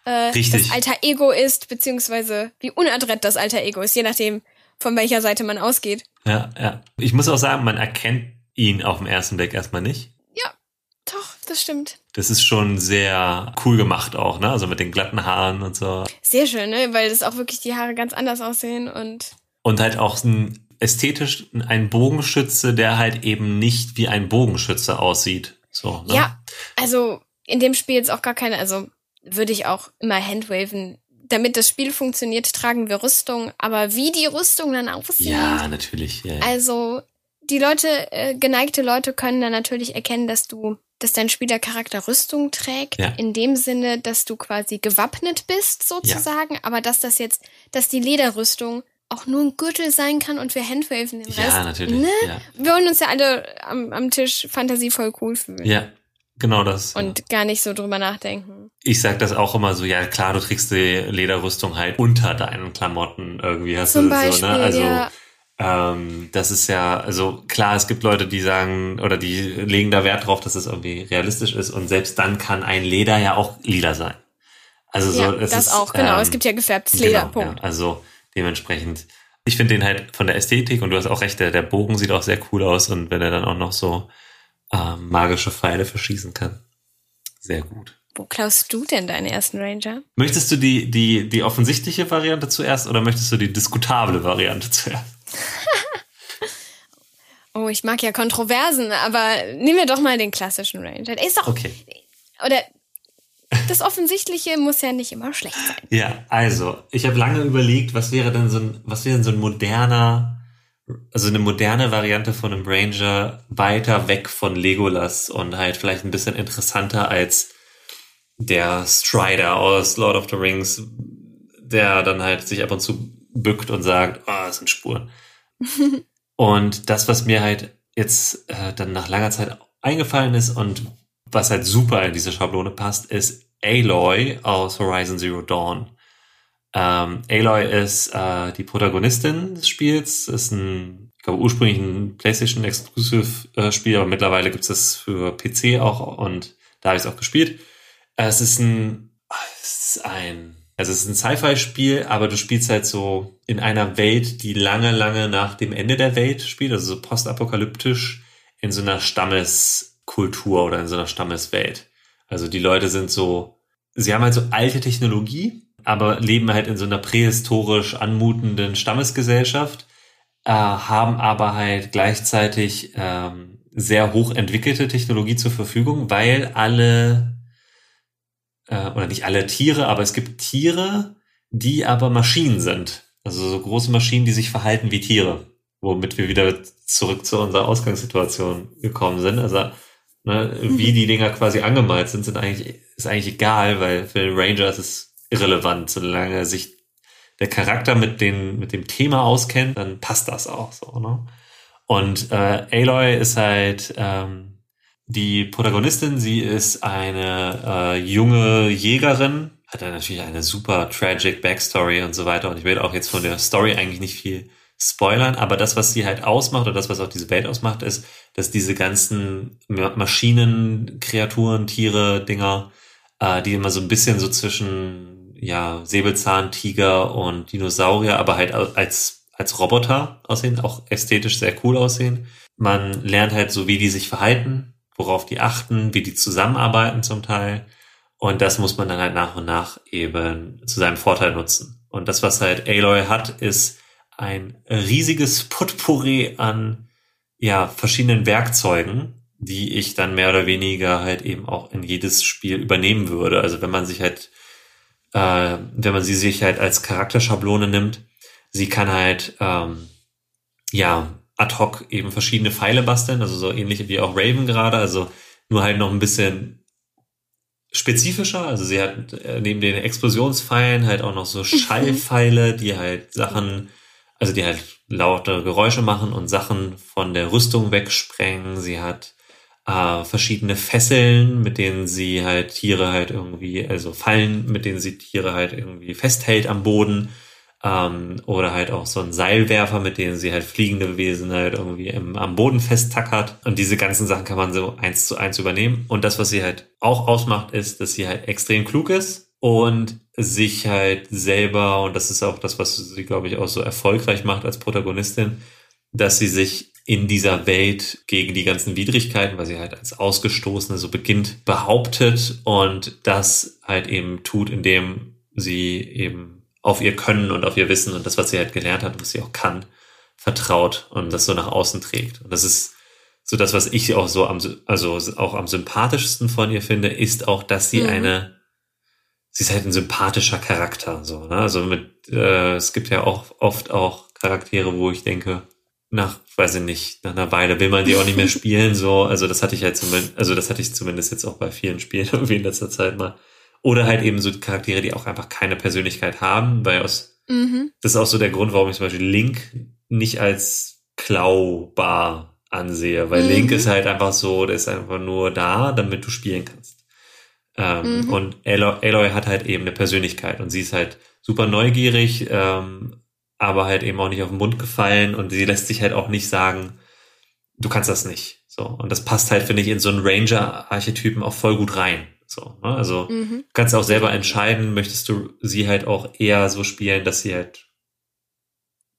äh, das alter Ego ist, beziehungsweise wie unadrett das alter Ego ist, je nachdem, von welcher Seite man ausgeht. Ja, ja. Ich muss auch sagen, man erkennt ihn auf den ersten Blick erstmal nicht. Ja, doch, das stimmt. Das ist schon sehr cool gemacht auch, ne? Also mit den glatten Haaren und so. Sehr schön, ne? Weil das auch wirklich die Haare ganz anders aussehen und. Und halt auch ein ästhetisch ein Bogenschütze, der halt eben nicht wie ein Bogenschütze aussieht. So, ne? Ja, also in dem Spiel jetzt auch gar keine, also würde ich auch immer handwaven. Damit das Spiel funktioniert, tragen wir Rüstung, aber wie die Rüstung dann aussieht. Ja, natürlich. Ja, ja. Also die Leute, äh, geneigte Leute können dann natürlich erkennen, dass du, dass dein Spielercharakter Rüstung trägt, Ja. in dem Sinne, dass du quasi gewappnet bist, sozusagen, aber dass das jetzt, dass die Lederrüstung auch nur ein Gürtel sein kann und wir handwaven den Ja, Rest. natürlich. Ne? Ja. Wir wollen uns ja alle am, am Tisch fantasievoll cool fühlen. ja, genau das. Und gar nicht so drüber nachdenken. ich sag das auch immer so, ja klar, du trägst die Lederrüstung halt unter deinen Klamotten irgendwie. Hast Zum du Beispiel, so, ne? Also ja. Ähm, das ist ja, also klar, es gibt Leute, die sagen, oder die legen da Wert drauf, dass es irgendwie realistisch ist und selbst dann kann ein Leder ja auch lila sein. Also so, ja, es das ist, auch, genau. ähm, es gibt ja gefärbtes Leder, Genau, Punkt. Ja, also dementsprechend. Ich finde den halt von der Ästhetik und du hast auch recht, der, der Bogen sieht auch sehr cool aus und wenn er dann auch noch so ähm, magische Pfeile verschießen kann. Sehr gut. Wo klaust du denn deinen ersten Ranger? Möchtest du die, die, die offensichtliche Variante zuerst oder möchtest du die diskutable Variante zuerst? Oh, ich mag ja Kontroversen, aber nehmen wir doch mal den klassischen Ranger. Der ist doch, Okay. oder das Offensichtliche muss ja nicht immer schlecht sein. Ja, also, ich habe lange überlegt, was wäre denn so ein, was wäre denn so ein moderner, also eine moderne Variante von einem Ranger weiter weg von Legolas und halt vielleicht ein bisschen interessanter als der Strider aus Lord of the Rings, der dann halt sich ab und zu bückt und sagt, ah, das sind Spuren. und das, was mir halt jetzt äh, dann nach langer Zeit eingefallen ist und was halt super in diese Schablone passt, ist Aloy aus Horizon Zero Dawn. Ähm, Aloy ist äh, die Protagonistin des Spiels, ist ein, ich glaube ursprünglich ein PlayStation Exclusive äh, aber mittlerweile gibt es das für PC auch und da habe ich es auch gespielt. Es ist ein, es ist ein, also es ist ein Sci-Fi-Spiel, aber du spielst halt so in einer Welt, die lange, lange nach dem Ende der Welt spielt, also so postapokalyptisch in so einer Stammeskultur oder in so einer Stammeswelt. Also die Leute sind so, sie haben halt so alte Technologie, aber leben halt in so einer prähistorisch anmutenden Stammesgesellschaft, äh, haben aber halt gleichzeitig ähm, sehr hoch entwickelte Technologie zur Verfügung, weil alle äh, oder nicht alle Tiere, aber es gibt Tiere, die aber Maschinen sind. Also so große Maschinen, die sich verhalten wie Tiere. Womit wir wieder zurück zu unserer Ausgangssituation gekommen sind. Also ne, wie die Dinger quasi angemalt sind, sind eigentlich, ist eigentlich egal, weil für den Ranger ist es irrelevant. Solange sich der Charakter mit, den, mit dem Thema auskennt, dann passt das auch so. Ne? Und äh, Aloy ist halt ähm, die Protagonistin, sie ist eine äh, junge Jägerin, hat dann natürlich eine super tragic Backstory und so weiter. Und ich will auch jetzt von der Story eigentlich nicht viel spoilern, aber das, was sie halt ausmacht oder das, was auch diese Welt ausmacht, ist, dass diese ganzen Ma- Maschinen, Kreaturen, Tiere, Dinger, äh, die immer so ein bisschen so zwischen ja Säbelzahn, Tiger und Dinosaurier, aber halt als als Roboter aussehen, auch ästhetisch sehr cool aussehen. Man lernt halt so, wie die sich verhalten, worauf die achten, wie die zusammenarbeiten zum Teil. Und das muss man dann halt nach und nach eben zu seinem Vorteil nutzen. Und das, was halt Aloy hat, ist ein riesiges Potpourri an ja, verschiedenen Werkzeugen, die ich dann mehr oder weniger halt eben auch in jedes Spiel übernehmen würde. Also wenn man sich halt, äh, wenn man sie sich halt als Charakterschablone nimmt, sie kann halt, ähm, ja, ad hoc eben verschiedene Pfeile basteln, also so ähnlich wie auch Raven gerade, also nur halt noch ein bisschen spezifischer. Also sie hat äh, neben den Explosionspfeilen halt auch noch so Schallpfeile, die halt Sachen, also die halt laute Geräusche machen und Sachen von der Rüstung wegsprengen. Sie hat äh, verschiedene Fesseln, mit denen sie halt Tiere halt irgendwie, also Fallen, mit denen sie Tiere halt irgendwie festhält am Boden. Ähm, oder halt auch so ein Seilwerfer, mit dem sie halt fliegende Wesen halt irgendwie im, am Boden festtackert. Und diese ganzen Sachen kann man so eins zu eins übernehmen. Und das, was sie halt auch ausmacht, ist, dass sie halt extrem klug ist und sich halt selber, und das ist auch das, was sie, glaube ich, auch so erfolgreich macht als Protagonistin, dass sie sich in dieser Welt gegen die ganzen Widrigkeiten, weil sie halt als Ausgestoßene so beginnt, behauptet und das halt eben tut, indem sie eben auf ihr Können und auf ihr Wissen und das, was sie halt gelernt hat und was sie auch kann, vertraut und das so nach außen trägt. Und das ist so das, was ich auch so am, also auch am sympathischsten von ihr finde, ist auch, dass sie mhm. eine, sie ist halt ein sympathischer Charakter, so, ne? Also mit, äh, es gibt ja auch oft auch Charaktere, wo ich denke, nach, weiß ich nicht, nach einer Weile will man die auch nicht mehr spielen, so. Also das hatte ich halt zumindest, also das hatte ich zumindest jetzt auch bei vielen Spielen irgendwie in letzter Zeit mal. Oder halt eben so Charaktere, die auch einfach keine Persönlichkeit haben, weil aus, mhm. das ist auch so der Grund, warum ich zum Beispiel Link nicht als klaubar ansehe, weil mhm. Link ist halt einfach so, der ist einfach nur da, damit du spielen kannst. Ähm, mhm. Und Aloy, Aloy hat halt eben eine Persönlichkeit und sie ist halt super neugierig, ähm, aber halt eben auch nicht auf den Mund gefallen und sie lässt sich halt auch nicht sagen, du kannst das nicht. So. Und das passt halt, finde ich, in so einen Ranger-Archetypen auch voll gut rein. So, ne? Also mhm. kannst auch selber entscheiden, möchtest du sie halt auch eher so spielen, dass sie halt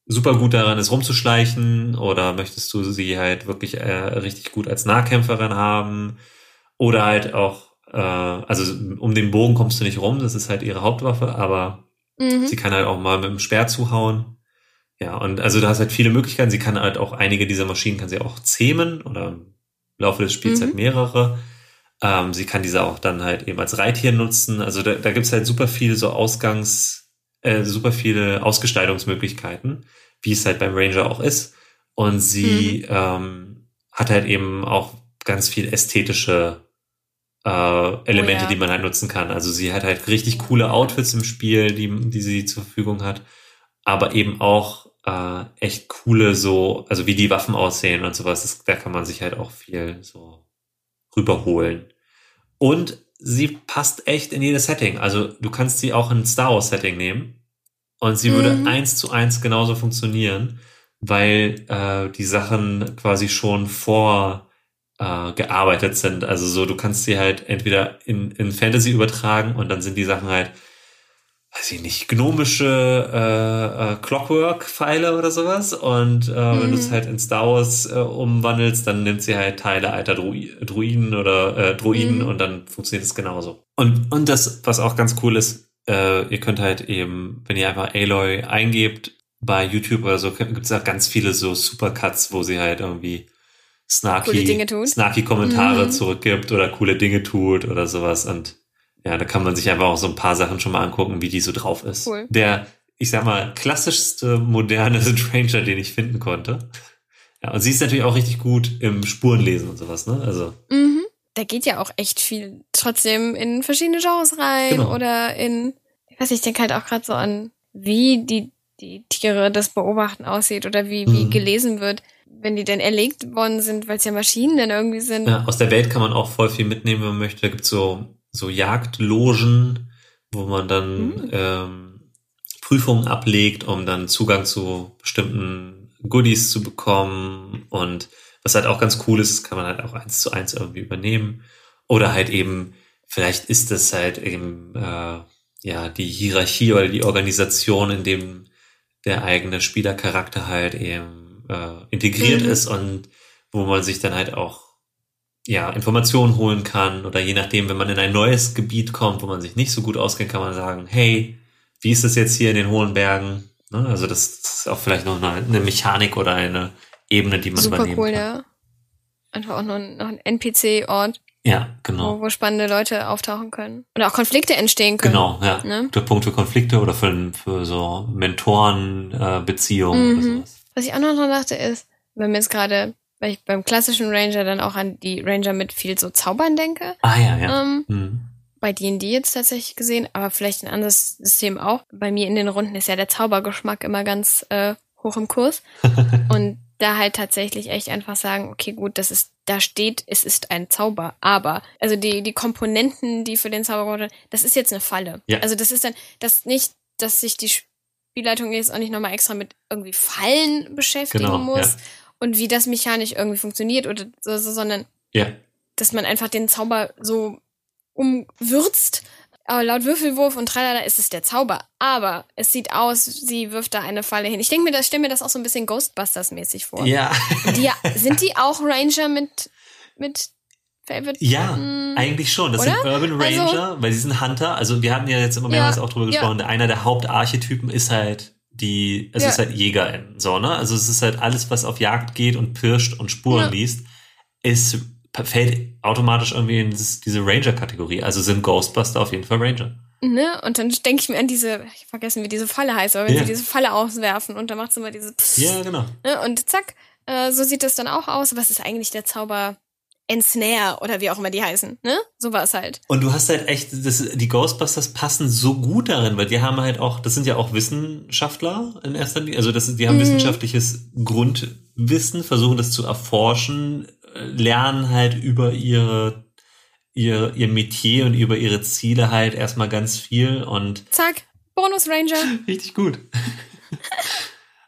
super gut daran ist, rumzuschleichen, oder möchtest du sie halt wirklich äh, richtig gut als Nahkämpferin haben, oder halt auch, äh, also um den Bogen kommst du nicht rum, das ist halt ihre Hauptwaffe, aber mhm. sie kann halt auch mal mit dem Speer zuhauen. Ja, und also du hast halt viele Möglichkeiten. Sie kann halt auch einige dieser Maschinen kann sie auch zähmen oder im Laufe des Spiels halt mhm. halt mehrere. Ähm, sie kann diese auch dann halt eben als Reittier nutzen. Also da, da gibt es halt super viele so Ausgangs, äh, super viele Ausgestaltungsmöglichkeiten, wie es halt beim Ranger auch ist. Und sie mhm. ähm, hat halt eben auch ganz viel ästhetische äh, Elemente, oh ja. die man halt nutzen kann. Also sie hat halt richtig coole Outfits im Spiel, die, die sie zur Verfügung hat, aber eben auch äh, echt coole so, also wie die Waffen aussehen und sowas. Das, da kann man sich halt auch viel so rüberholen. Und sie passt echt in jedes Setting. Also du kannst sie auch in Star Wars Setting nehmen und sie mhm. würde eins zu eins genauso funktionieren, weil äh, die Sachen quasi schon vor äh, gearbeitet sind. Also so, du kannst sie halt entweder in, in Fantasy übertragen und dann sind die Sachen halt weiß ich nicht, gnomische äh, äh, Clockwork-Pfeile oder sowas. Und äh, mhm. wenn du es halt in Star Wars äh, umwandelst, dann nimmt sie halt Teile alter Dru Druiden oder äh, Druiden mhm. und dann funktioniert es genauso. Und, und das, was auch ganz cool ist, äh, ihr könnt halt eben, wenn ihr einfach Aloy eingebt, bei YouTube oder so, gibt es auch ganz viele so Supercuts, wo sie halt irgendwie snarky, snarky Kommentare mhm. zurückgibt oder coole Dinge tut oder sowas. Und ja, da kann man sich einfach auch so ein paar Sachen schon mal angucken, wie die so drauf ist. Cool. Der, ich sag mal, klassischste moderne Stranger, den ich finden konnte. Ja, und sie ist natürlich auch richtig gut im Spurenlesen und sowas, ne? Also. Mhm. Da geht ja auch echt viel trotzdem in verschiedene Genres rein genau. oder in, ich weiß nicht, ich denke halt auch gerade so an, wie die, die Tiere das Beobachten aussieht oder wie, wie mhm. gelesen wird wenn die denn erlegt worden sind, weil es ja Maschinen dann irgendwie sind. Ja, aus der Welt kann man auch voll viel mitnehmen, wenn man möchte. Da gibt's so so Jagdlogen, wo man dann mhm. ähm, Prüfungen ablegt, um dann Zugang zu bestimmten Goodies zu bekommen. Und was halt auch ganz cool ist, kann man halt auch eins zu eins irgendwie übernehmen. Oder halt eben, vielleicht ist das halt eben äh, ja die Hierarchie oder die Organisation, in dem der eigene Spielercharakter halt eben äh, integriert mhm. ist und wo man sich dann halt auch ja, Informationen holen kann oder je nachdem, wenn man in ein neues Gebiet kommt, wo man sich nicht so gut auskennt, kann man sagen, hey, wie ist das jetzt hier in den hohen Bergen? Ne? Also das ist auch vielleicht noch eine, eine Mechanik oder eine Ebene, die man Super übernehmen cool, kann. ja. Einfach auch noch ein, noch ein NPC-Ort. Ja, genau. Wo, wo spannende Leute auftauchen können. Oder auch Konflikte entstehen können. Genau, ja. Ne? Der Punkt für Konflikte oder für, für so Mentorenbeziehungen äh, mhm. oder sowas. Was ich auch noch dachte ist, wenn wir jetzt gerade weil ich beim klassischen Ranger dann auch an die Ranger mit viel so Zaubern denke. Ah ja, ja. Ähm, mhm. Bei D&D jetzt tatsächlich gesehen, aber vielleicht ein anderes System auch. Bei mir in den Runden ist ja der Zaubergeschmack immer ganz äh, hoch im Kurs. Und da halt tatsächlich echt einfach sagen, okay, gut, das ist, da steht, es ist ein Zauber, aber, also die, die Komponenten, die für den Zauber das ist jetzt eine Falle. Ja. Also das ist dann, das nicht, dass sich die Spielleitung jetzt auch nicht nochmal extra mit irgendwie Fallen beschäftigen Genau, muss ja. Und wie das mechanisch irgendwie funktioniert oder so, so, sondern Ja. dass man einfach den Zauber so umwürzt. Aber laut Würfelwurf und tralala ist es der Zauber. Aber es sieht aus, sie wirft da eine Falle hin. Ich denke mir, das stelle mir das auch so ein bisschen Ghostbusters-mäßig vor. Ja. Die, sind die auch Ranger mit, mit Favorite? Ja, Mm, eigentlich schon. Das oder? sind Urban Also- Ranger, weil sie sind Hunter. Also wir hatten ja jetzt immer mehrmals Ja, auch drüber ja. gesprochen. Einer der Hauptarchetypen ist halt die, es Ja. ist halt Jägerin, so, ne? Also es ist halt alles, was auf Jagd geht und pirscht und Spuren Ja. liest, ist, fällt automatisch irgendwie in dieses, diese Ranger-Kategorie. Also sind Ghostbuster auf jeden Fall Ranger. Ne? Und dann denke ich mir an diese, ich hab vergessen, wie diese Falle heißt, aber wenn Ja. sie diese Falle auswerfen und dann macht sie immer diese Psst, Ja, genau. ne? Und zack, äh, so sieht das dann auch aus. Was ist eigentlich der Zauber Ensnare oder wie auch immer die heißen, ne? So war es halt. Und du hast halt echt, das, die Ghostbusters passen so gut darin, weil die haben halt auch, das sind ja auch Wissenschaftler in erster Linie, also das, die haben Mhm. wissenschaftliches Grundwissen, versuchen das zu erforschen, lernen halt über ihre, ihr, ihr Metier und über ihre Ziele halt erstmal ganz viel und Zack, Bonus Ranger. richtig gut.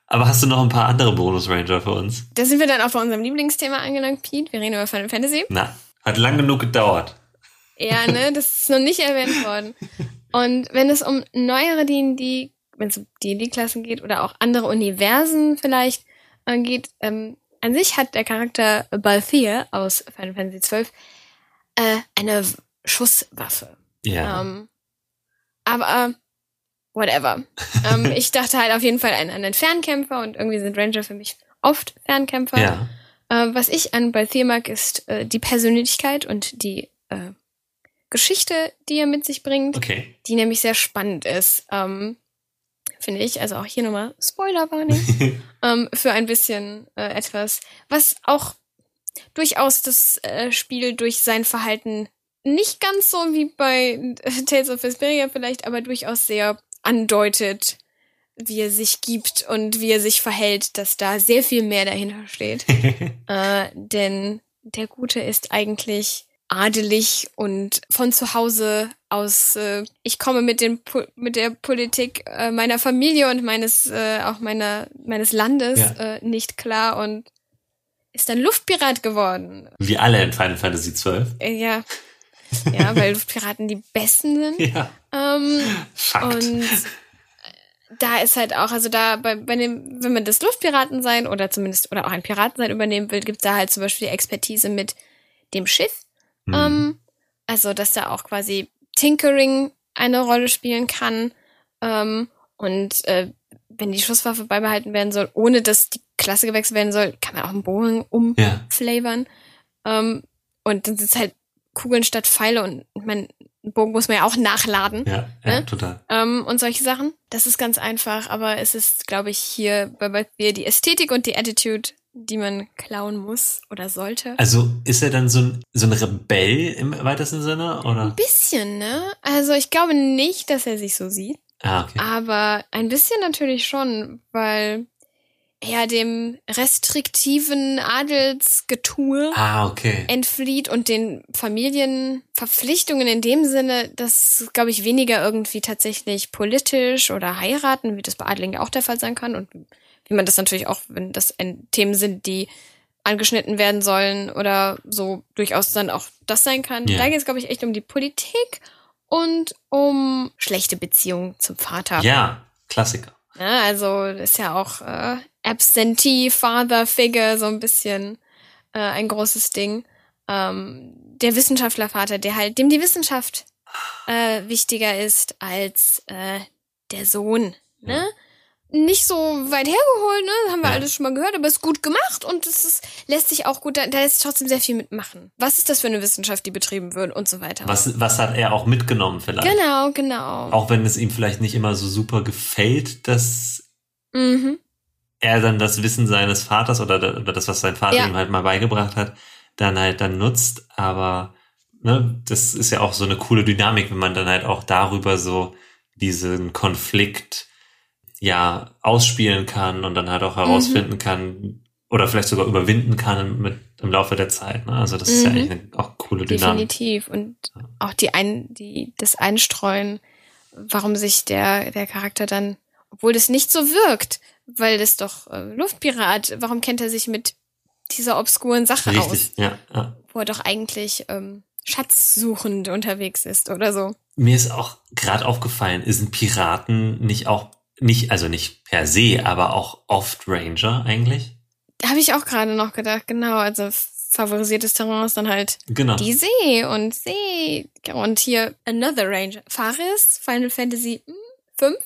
Aber hast du noch ein paar andere Bonus Ranger für uns? Da sind wir dann auch bei unserem Lieblingsthema angelangt, Pete. Wir reden über Final Fantasy. Na, hat lang genug gedauert. Ja, ne, das ist noch nicht erwähnt worden. Und wenn es um neuere D&D, wenn es um D&D-Klassen geht oder auch andere Universen vielleicht äh, geht, ähm, an sich hat der Charakter Balthier aus Final Fantasy XII äh, eine Schusswaffe. Ja. Ähm, aber whatever. ähm, ich dachte halt auf jeden Fall an, an einen Fernkämpfer und irgendwie sind Ranger für mich oft Fernkämpfer. ja. Äh, was ich an Balthier mag, ist äh, die Persönlichkeit und die äh, Geschichte, die er mit sich bringt, Okay. die nämlich sehr spannend ist. Ähm, Finde ich. Also auch hier nochmal Spoilerwarning. ähm, für ein bisschen äh, etwas, was auch durchaus das äh, Spiel durch sein Verhalten nicht ganz so wie bei äh, Tales of Vesperia vielleicht, aber durchaus sehr andeutet, wie er sich gibt und wie er sich verhält, dass da sehr viel mehr dahinter steht. Äh, denn der Gute ist eigentlich adelig und von zu Hause aus, äh, ich komme mit, den, mit der Politik äh, meiner Familie und meines, äh, auch meiner, meines Landes Ja. äh, nicht klar und ist dann Luftpirat geworden. Wie alle in Final Fantasy XII. Äh, ja. Ja, weil Luftpiraten die besten sind. Ja. Ähm, Fakt. und äh, da ist halt auch, also da bei, bei dem, wenn man das Luftpiraten sein oder zumindest oder auch ein Piratensein übernehmen will, gibt's da halt zum Beispiel die Expertise mit dem Schiff. Hm. Ähm, also, dass da auch quasi Tinkering eine Rolle spielen kann. Ähm, und äh, wenn die Schusswaffe beibehalten werden soll, ohne dass die Klasse gewechselt werden soll, kann man auch einen Bogen ja. umflavern. Ähm, und dann sind es halt Kugeln statt Pfeile und mein Bogen muss man ja auch nachladen Ja, ja, Ne? total. ähm, und solche Sachen. Das ist ganz einfach, aber es ist, glaube ich, hier bei Balthier die Ästhetik und die Attitude, die man klauen muss oder sollte. Also ist er dann so ein, so ein Rebell im weitesten Sinne? Oder? Ein bisschen, ne? Also ich glaube nicht, dass er sich so sieht, Ah, okay. aber ein bisschen natürlich schon, weil er dem restriktiven Adelsgetue Ah, okay. entflieht und den Familienverpflichtungen in dem Sinne, dass, glaube ich, weniger irgendwie tatsächlich politisch oder heiraten, wie das bei Adligen ja auch der Fall sein kann und wie man das natürlich auch, wenn das Themen sind, die angeschnitten werden sollen oder so durchaus dann auch das sein kann. Ja. Da geht es, glaube ich, echt um die Politik und um schlechte Beziehungen zum Vater. Ja, Klassiker. Ja, also ist ja auch äh, Absentee Father Figure so ein bisschen äh, ein großes Ding. Ähm, der Wissenschaftlervater, der halt dem die Wissenschaft äh, wichtiger ist als äh, der Sohn. Ne? Nicht so weit hergeholt, ne? Haben wir Ja. alles schon mal gehört, aber ist gut gemacht und es ist, lässt sich auch gut, da, da lässt sich trotzdem sehr viel mitmachen. Was ist das für eine Wissenschaft, die betrieben wird und so weiter. Was, was hat er auch mitgenommen vielleicht? Genau, genau. Auch wenn es ihm vielleicht nicht immer so super gefällt, dass Mhm. er dann das Wissen seines Vaters oder, oder das, was sein Vater Ja. ihm halt mal beigebracht hat, dann halt dann nutzt. Aber ne, das ist ja auch so eine coole Dynamik, wenn man dann halt auch darüber so diesen Konflikt ja ausspielen kann und dann halt auch herausfinden Mhm. kann oder vielleicht sogar überwinden kann mit im Laufe der Zeit. Ne? Also das ist ja Mhm. eigentlich eine auch coole Dynamik. Definitiv. Und auch die ein, die, das Einstreuen, warum sich der, der Charakter dann Obwohl das nicht so wirkt, weil das doch äh, Luftpirat, warum kennt er sich mit dieser obskuren Sache Richtig, aus? ja, ja. Wo er doch eigentlich ähm, schatzsuchend unterwegs ist oder so. Mir ist auch gerade aufgefallen, sind Piraten nicht auch, nicht, also nicht per se, aber auch oft Ranger eigentlich? Da habe ich auch gerade noch gedacht, genau, also favorisiertes Terrain ist dann halt Genau. die See und See. Und hier Another Ranger. Faris, Final Fantasy hm, 5.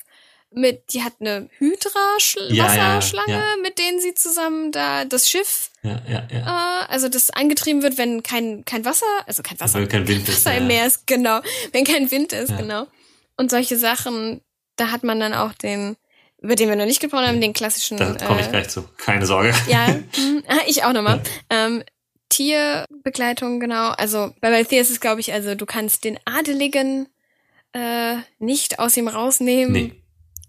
Mit, die hat eine Hydra-Wasserschlange, Ja, ja, ja, mit denen sie zusammen da das Schiff, Ja, ja, ja. äh, also das angetrieben wird, wenn kein, kein Wasser, also kein Wasser, Weil kein Wind ist. Wasser ja. im Meer ist, genau. Wenn kein Wind ist, genau. Und solche Sachen, da hat man dann auch den, über den wir noch nicht gesprochen haben, den klassischen. Da komme ich äh, gleich zu. Keine Sorge. ja, hm, ich auch nochmal. Ähm, Tierbegleitung, genau. Also bei Balthier ist es, glaube ich, also du kannst den Adeligen äh, nicht aus ihm rausnehmen, Nee.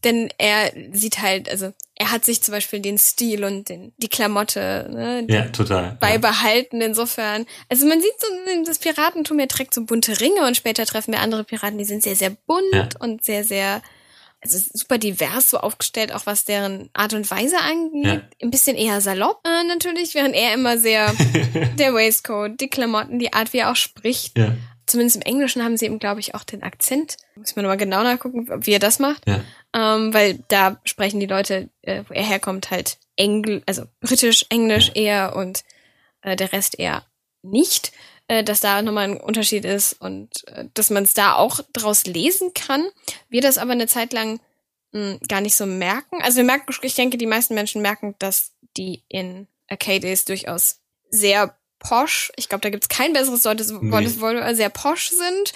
denn er sieht halt, also er hat sich zum Beispiel den Stil und den, die Klamotte ne, Ja, total. Ja. beibehalten insofern. Also man sieht so, das Piratentum, er trägt so bunte Ringe und später treffen wir andere Piraten, die sind sehr, sehr bunt Ja. und sehr, sehr, also super divers so aufgestellt, auch was deren Art und Weise angeht. Ein bisschen eher salopp äh, natürlich, während er immer sehr, der Waistcoat, die Klamotten, die Art, wie er auch spricht. Ja, Zumindest im Englischen haben sie eben, glaube ich, auch den Akzent. Muss man nochmal genau nachgucken, wie er das macht. ja. Ähm, weil da sprechen die Leute, äh, wo er herkommt, halt Engl, also britisch, englisch eher und äh, der Rest eher nicht. Äh, dass da nochmal ein Unterschied ist und äh, dass man es da auch draus lesen kann. Wir das aber eine Zeit lang mh, gar nicht so merken. Also wir merken, ich denke, die meisten Menschen merken, dass die in Arcades durchaus sehr posch, ich glaube, da gibt's kein besseres Wort, das Nee. Wort, sehr posch sind,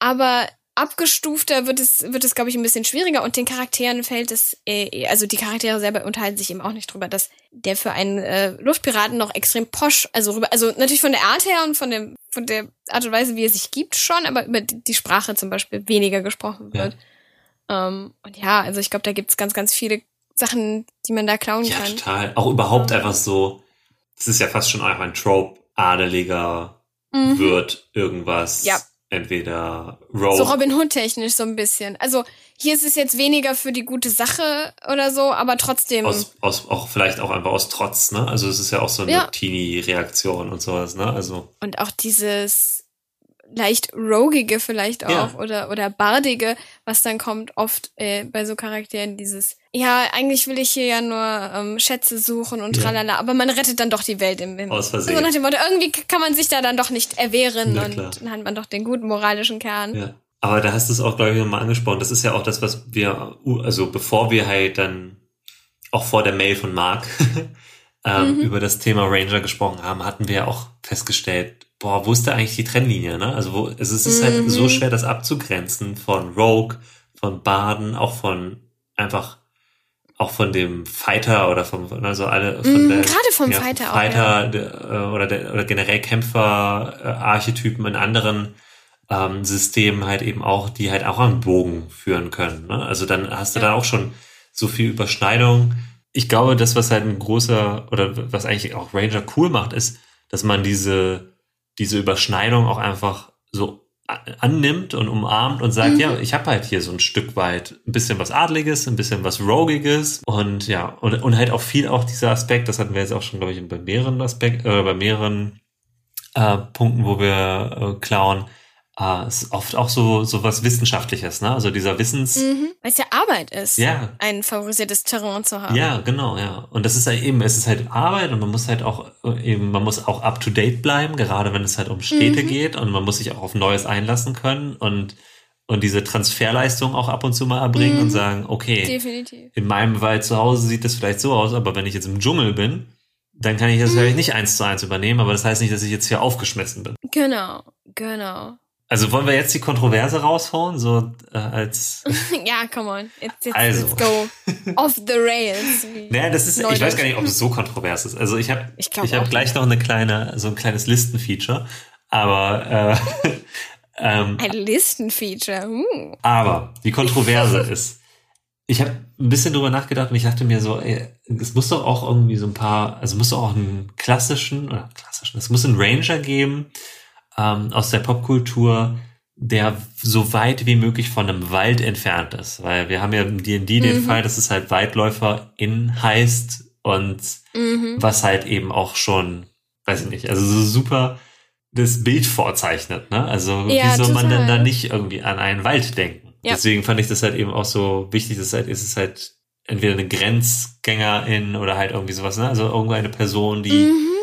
aber abgestufter wird es, wird es, glaube ich, ein bisschen schwieriger und den Charakteren fällt es, äh, also die Charaktere selber unterhalten sich eben auch nicht drüber, dass der für einen äh, Luftpiraten noch extrem posch, also rüber, also natürlich von der Art her und von dem, von der Art und Weise, wie er sich gibt, schon, aber über die Sprache zum Beispiel weniger gesprochen Ja. wird. Ähm, und ja, also ich glaube, da gibt's ganz, ganz viele Sachen, die man da klauen Ja, kann. total. Auch überhaupt einfach so, das ist ja fast schon einfach ein Trope, Adeliger Mhm. wird irgendwas. Ja. Entweder Rogue. So Robin Hood technisch so ein bisschen. Also hier ist es jetzt weniger für die gute Sache oder so, aber trotzdem. aus, aus, auch vielleicht auch einfach aus Trotz, ne? Also es ist ja auch so eine Ja. Teenie-Reaktion und sowas, ne? Also Und auch dieses leicht rogige vielleicht auch Ja. oder oder bardige, was dann kommt oft äh, bei so Charakteren dieses ja eigentlich will ich hier ja nur ähm, Schätze suchen und Ja. tralala, aber man rettet dann doch die Welt im, im Aus Versehen. Also nach dem Motto irgendwie kann man sich da dann doch nicht erwehren Na und klar. dann hat man doch den guten moralischen Kern. Ja. Aber da hast du es auch, glaube ich, nochmal angesprochen. Das ist ja auch das, was wir, also bevor wir halt dann auch vor der Mail von Mark ähm, Mhm. über das Thema Ranger gesprochen haben, hatten wir ja auch festgestellt, boah, wo ist da eigentlich die Trennlinie? Ne? Also wo, es ist, halt Mhm. so schwer, das abzugrenzen von Rogue, von Baden, auch von einfach auch von dem Fighter oder vom, also alle von Mhm, der, gerade vom Fighter auch, Fighter der, äh, oder, der, oder generell Kämpfer-Archetypen in anderen ähm, Systemen halt eben auch, die halt auch am Bogen führen können. Ne? Also dann hast du Ja. da auch schon so viel Überschneidung. Ich glaube, das, was halt ein großer oder was eigentlich auch Ranger cool macht, ist, dass man diese, diese Überschneidung auch einfach so annimmt und umarmt und sagt, Mhm. ja, ich habe halt hier so ein Stück weit ein bisschen was Adliges, ein bisschen was Rogiges und ja, und, und halt auch viel auch dieser Aspekt, das hatten wir jetzt auch schon, glaube ich, bei mehreren Aspekten, äh, bei mehreren äh, Punkten, wo wir äh, klauen, äh, ist oft auch so, so was Wissenschaftliches, ne? Also dieser Wissens, Mhm. Weil es ja Arbeit ist, ja, ein favorisiertes Terrain zu haben. ja, genau, ja. Und das ist halt eben, es ist halt Arbeit und man muss halt auch äh, eben, man muss auch up to date bleiben, gerade wenn es halt um Städte Mhm. geht und man muss sich auch auf Neues einlassen können und, und diese Transferleistung auch ab und zu mal erbringen Mhm. und sagen, okay, Definitiv. in meinem Wald zu Hause sieht das vielleicht so aus, aber wenn ich jetzt im Dschungel bin, dann kann ich das Mhm. vielleicht nicht eins zu eins übernehmen, aber das heißt nicht, dass ich jetzt hier aufgeschmissen bin. Genau, genau. Also wollen wir jetzt die Kontroverse raushauen, so äh, als ja, come on. Jetzt, jetzt, Also. let's go off the rails. Naja, das ist, ich weiß gar nicht, ob es so kontrovers ist. Also ich habe Ich ich, glaub hab auch gleich noch eine kleine, so ein kleines Listenfeature. Aber, äh, ähm, Ein Listenfeature. Uh. aber die Kontroverse ist, ich habe ein bisschen drüber nachgedacht und ich dachte mir so, ey, es muss doch auch irgendwie so ein paar, also muss doch auch einen klassischen, oder klassischen, es muss einen Ranger geben ähm, aus der Popkultur, der so weit wie möglich von einem Wald entfernt ist. Weil wir haben ja im D&D den Mhm. Fall, dass es halt Waldläufer in heißt und Mhm. was halt eben auch schon, weiß ich nicht, also so super das Bild vorzeichnet, ne? Also Ja, wie soll man denn total. da nicht irgendwie an einen Wald denken? Ja. Deswegen fand ich das halt eben auch so wichtig, dass halt ist es halt entweder eine Grenzgängerin oder halt irgendwie sowas, ne? Also irgendeine Person, die Mhm.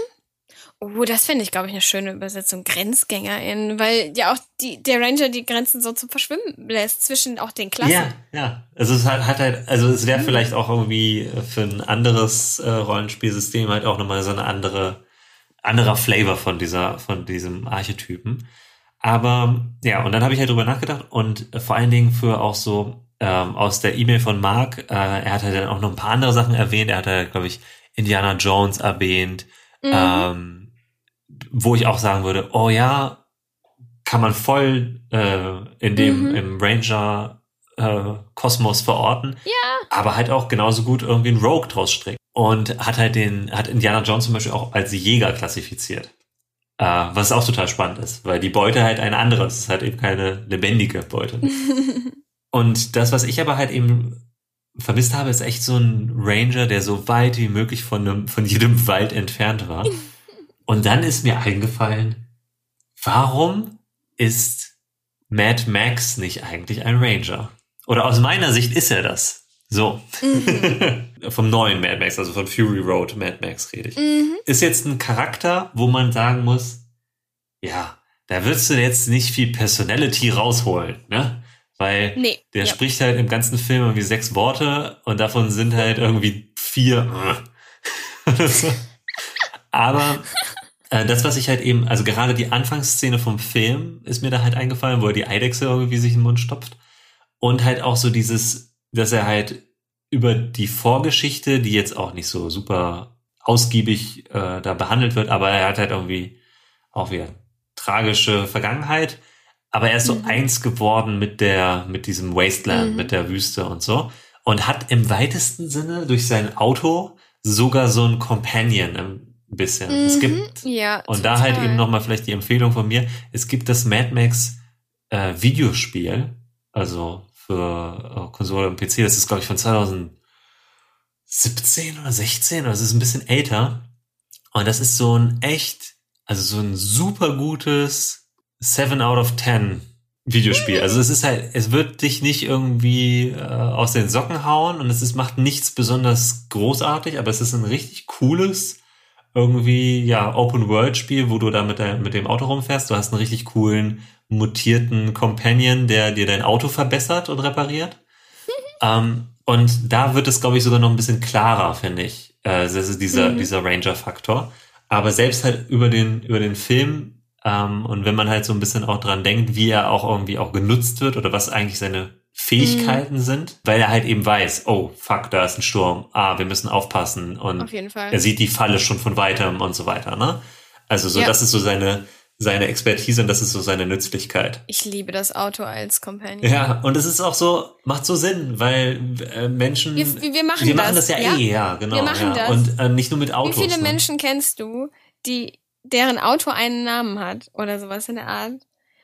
Oh, das finde ich, glaube ich, eine schöne Übersetzung. GrenzgängerInnen, weil ja auch die, der Ranger die Grenzen so zum Verschwimmen lässt zwischen auch den Klassen. Ja, ja. Also es hat, hat halt, also es wäre Mhm. vielleicht auch irgendwie für ein anderes äh, Rollenspielsystem halt auch nochmal so eine andere, anderer Flavor von dieser, von diesem Archetypen. Aber ja, und dann habe ich halt drüber nachgedacht und äh, vor allen Dingen für auch so ähm, aus der E-Mail von Mark, äh, er hat halt dann auch noch ein paar andere Sachen erwähnt. Er hat halt, glaube ich, Indiana Jones erwähnt, Mhm. ähm, wo ich auch sagen würde, oh ja, kann man voll äh, in dem Mhm. im Ranger äh, Kosmos verorten, ja. aber halt auch genauso gut irgendwie einen Rogue draus stricken und hat halt den hat Indiana Jones zum Beispiel auch als Jäger klassifiziert, äh, was auch total spannend ist, weil die Beute halt eine andere ist, es ist halt eben keine lebendige Beute. Und das, was ich aber halt eben vermisst habe, ist echt so ein Ranger, der so weit wie möglich von, einem, von jedem Wald entfernt war. Und dann ist mir eingefallen, warum ist Mad Max nicht eigentlich ein Ranger? Oder aus meiner Sicht ist er das. So. Mhm. Vom neuen Mad Max, also von Fury Road Mad Max rede ich. Mhm. Ist jetzt ein Charakter, wo man sagen muss, ja, da würdest du jetzt nicht viel Personality rausholen, ne? Weil Nee. der ja. spricht halt im ganzen Film irgendwie sechs Worte und davon sind halt irgendwie vier. Aber das, was ich halt eben, also gerade die Anfangsszene vom Film ist mir da halt eingefallen, wo er die Eidechse irgendwie sich in den Mund stopft. Und halt auch so dieses, dass er halt über die Vorgeschichte, die jetzt auch nicht so super ausgiebig äh, da behandelt wird, aber er hat halt irgendwie auch wieder tragische Vergangenheit. Aber er ist so Mhm. eins geworden mit der, mit diesem Wasteland, Mhm. mit der Wüste und so. Und hat im weitesten Sinne durch sein Auto sogar so ein Companion ein bisschen. Es Mhm. gibt, ja, und da halt total. eben nochmal vielleicht die Empfehlung von mir, es gibt das Mad Max äh, Videospiel, also für äh, Konsole und PC, das ist glaube ich von 2017 oder 16, oder es ist ein bisschen älter. Und das ist so ein echt, also so ein super gutes 7 out of 10 Videospiel. Also es ist halt, es wird dich nicht irgendwie äh, aus den Socken hauen und es ist, macht nichts besonders großartig, aber es ist ein richtig cooles, irgendwie, ja, Open-World-Spiel, wo du da mit, dein, mit dem Auto rumfährst. Du hast einen richtig coolen, mutierten Companion, der dir dein Auto verbessert und repariert. ähm, und da wird es, glaube ich, sogar noch ein bisschen klarer, finde ich. Äh, das ist dieser, Mhm. dieser Ranger-Faktor. Aber selbst halt über den, über den Film, ähm, und wenn man halt so ein bisschen auch dran denkt, wie er auch irgendwie auch genutzt wird oder was eigentlich seine Fähigkeiten sind, weil er halt eben weiß, oh, fuck, da ist ein Sturm, ah, wir müssen aufpassen und Auf er sieht die Falle schon von weitem und so weiter, ne? Also so, Ja. das ist so seine, seine Expertise und das ist so seine Nützlichkeit. Ich liebe das Auto als Companion. Ja, und es ist auch so, macht so Sinn, weil äh, Menschen, Wir, wir machen wir das. machen das ja, eh, ja, genau. Wir machen ja. das. Und äh, nicht nur mit Wie Autos. viele ne? Menschen kennst du, die deren Auto einen Namen hat oder sowas in der Art?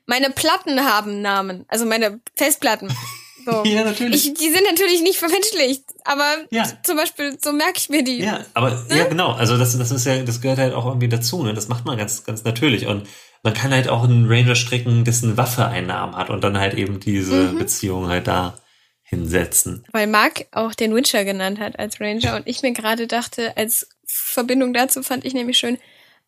Meine Platten haben Namen, also meine Festplatten. So. Ja, natürlich. Ich, die sind natürlich nicht vermenschlicht, aber Ja. zum Beispiel, so merke ich mir die. Ja, aber ja genau, also das, das ist ja, das gehört halt auch irgendwie dazu, ne? Das macht man ganz, ganz natürlich. Und man kann halt auch einen Ranger stricken, dessen Waffe einen Namen hat und dann halt eben diese Mhm. Beziehung halt da hinsetzen. Weil Mark auch den Witcher genannt hat als Ranger und ich mir gerade dachte, als Verbindung dazu fand ich nämlich schön,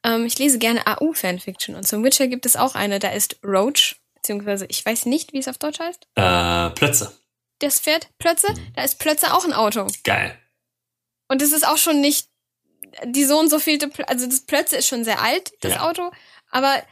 ähm, ich lese gerne AU-Fanfiction und zum Witcher gibt es auch eine, da ist Roach, beziehungsweise ich weiß nicht, wie es auf Deutsch heißt, Äh, Plötze. das Pferd Plötze, da ist Plötze auch ein Auto. Geil. Und es ist auch schon nicht die so und so vielte, Pl also das Plötze ist schon sehr alt, das Ja. Auto, aber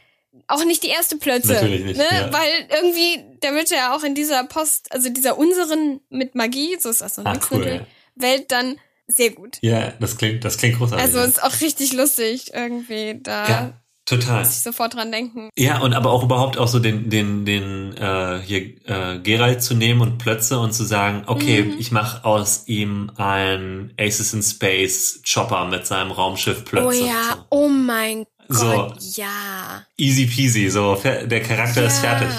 auch nicht die erste Plötze. Natürlich nicht, ne? ja. Weil irgendwie, der wird ja auch in dieser Post, also dieser unseren mit Magie, so ist das so Ah, nix cool. natürlich, Welt dann sehr gut. Ja, das klingt, das klingt großartig. Also ist auch richtig lustig irgendwie. Da ja, total. muss ich sofort dran denken. Ja, und aber auch überhaupt auch so den, den, den äh, hier äh, Geralt zu nehmen und Plötze und zu sagen, okay, Mhm. ich mache aus ihm ein Aces in Space Chopper mit seinem Raumschiff Plötze. Oh ja, So. oh mein so. ja. Easy peasy, so, der Charakter ist Ja. fertig.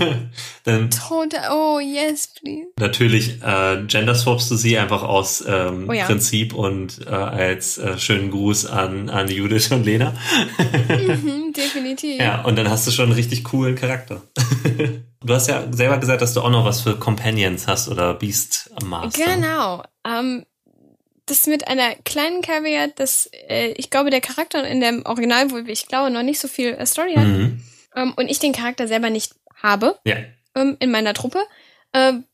Dann Total, oh yes, please. natürlich äh, genderswapst du sie einfach aus ähm, Oh ja. Prinzip und äh, als äh, schönen Gruß an, an Judith und Lena. Mhm, definitiv. Ja, und dann hast du schon einen richtig coolen Charakter. du hast ja selber gesagt, dass du auch noch was für Companions hast oder Beast Master. Genau. Ähm, das mit einer kleinen Caveat, dass äh, ich glaube, der Charakter in dem Original, wo ich glaube, noch nicht so viel äh, Story hat Mhm. ähm, und ich den Charakter selber nicht habe Ja. ähm, in meiner Truppe, ähm,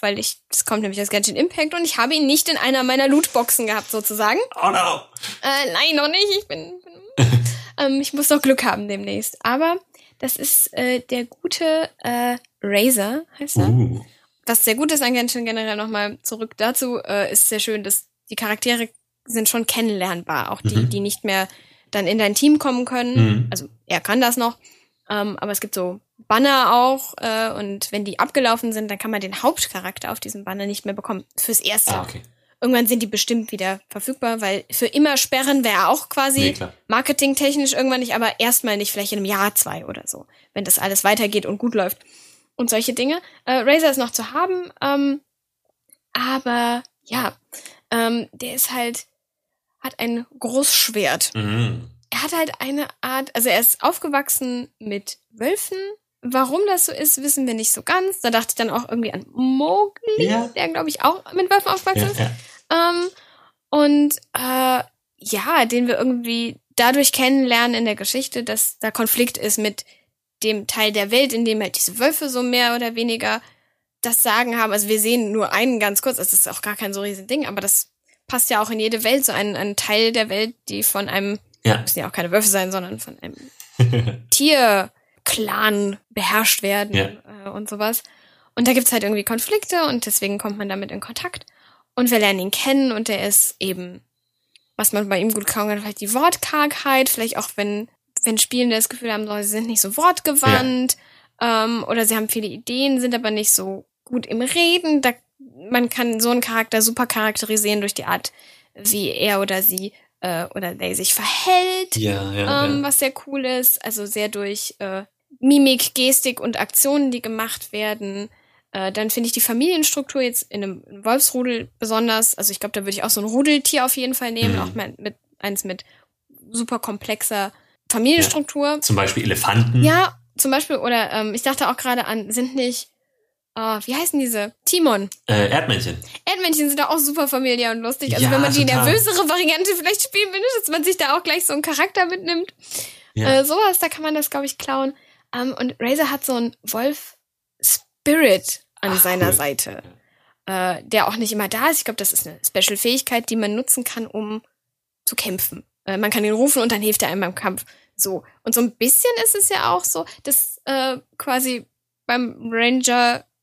weil ich, das kommt nämlich aus Genshin Impact und ich habe ihn nicht in einer meiner Lootboxen gehabt, sozusagen. Oh no! Äh, nein, noch nicht. Ich bin. bin ähm, ich muss noch Glück haben demnächst. Aber das ist äh, der gute äh, Razer, heißt er. Uh. Was sehr gut ist an Genshin generell nochmal zurück dazu, äh, ist sehr schön, dass die Charaktere sind schon kennenlernbar. Auch die, Mhm. die nicht mehr dann in dein Team kommen können. Mhm. Also er kann das noch. Ähm, aber es gibt so Banner auch. Äh, und wenn die abgelaufen sind, dann kann man den Hauptcharakter auf diesem Banner nicht mehr bekommen. Fürs Erste. Ah, okay. Irgendwann sind die bestimmt wieder verfügbar, weil für immer sperren wäre auch quasi Nee, marketingtechnisch irgendwann nicht, aber erstmal nicht, vielleicht in einem Jahr, zwei oder so, wenn das alles weitergeht und gut läuft. Und solche Dinge. Äh, Razer ist noch zu haben, ähm, aber ja, ähm, der ist halt, hat ein Großschwert. Mhm. Er hat halt eine Art, also er ist aufgewachsen mit Wölfen. Warum das so ist, wissen wir nicht so ganz. Da dachte ich dann auch irgendwie an Mowgli, Ja. der glaube ich auch mit Wölfen aufgewachsen Ja, ist. ja. Ähm, und äh, ja, den wir irgendwie dadurch kennenlernen in der Geschichte, dass da Konflikt ist mit dem Teil der Welt, in dem halt diese Wölfe so mehr oder weniger das Sagen haben. Also wir sehen nur einen ganz kurz, das ist auch gar kein so riesen Ding, aber das passt ja auch in jede Welt, so ein, ein Teil der Welt, die von einem, Ja. müssen ja auch keine Wölfe sein, sondern von einem Tierclan beherrscht werden Ja. äh, und sowas. Und da gibt's halt irgendwie Konflikte und deswegen kommt man damit in Kontakt. Und wir lernen ihn kennen und er ist eben, was man bei ihm gut kaum kann, vielleicht die Wortkargheit, vielleicht auch wenn, wenn Spielende das Gefühl haben, so, sie sind nicht so wortgewandt ähm, oder sie haben viele Ideen, sind aber nicht so gut im Reden. Da, man kann so einen Charakter super charakterisieren durch die Art, wie er oder sie äh, oder they sich verhält ja, ja, ähm, ja. was sehr cool ist. Also sehr durch äh, Mimik, Gestik und Aktionen, die gemacht werden. Äh, dann finde ich die Familienstruktur jetzt in einem in einem Wolfsrudel besonders. Also ich glaube, da würde ich auch so ein Rudeltier auf jeden Fall nehmen, Mhm. auch mit, mit eins mit super komplexer Familienstruktur. Zum Beispiel Elefanten. Ja, zum Beispiel, oder ähm, ich dachte auch gerade an, sind nicht, äh, wie heißen diese? Timon. Äh, Erdmännchen. Erdmännchen sind da auch super familiär und lustig. Also Ja, wenn man die total. nervösere Variante vielleicht spielen will, dass man sich da auch gleich so einen Charakter mitnimmt. Ja. Äh, sowas, da kann man das, glaube ich, klauen. Ähm, und Razer hat so einen Wolf-Spirit an Ach, seiner cool. Seite, äh, der auch nicht immer da ist. Ich glaube, das ist eine Special-Fähigkeit, die man nutzen kann, um zu kämpfen. Äh, man kann ihn rufen und dann hilft er einem beim Kampf. So. Und so ein bisschen ist es ja auch so, dass äh, quasi beim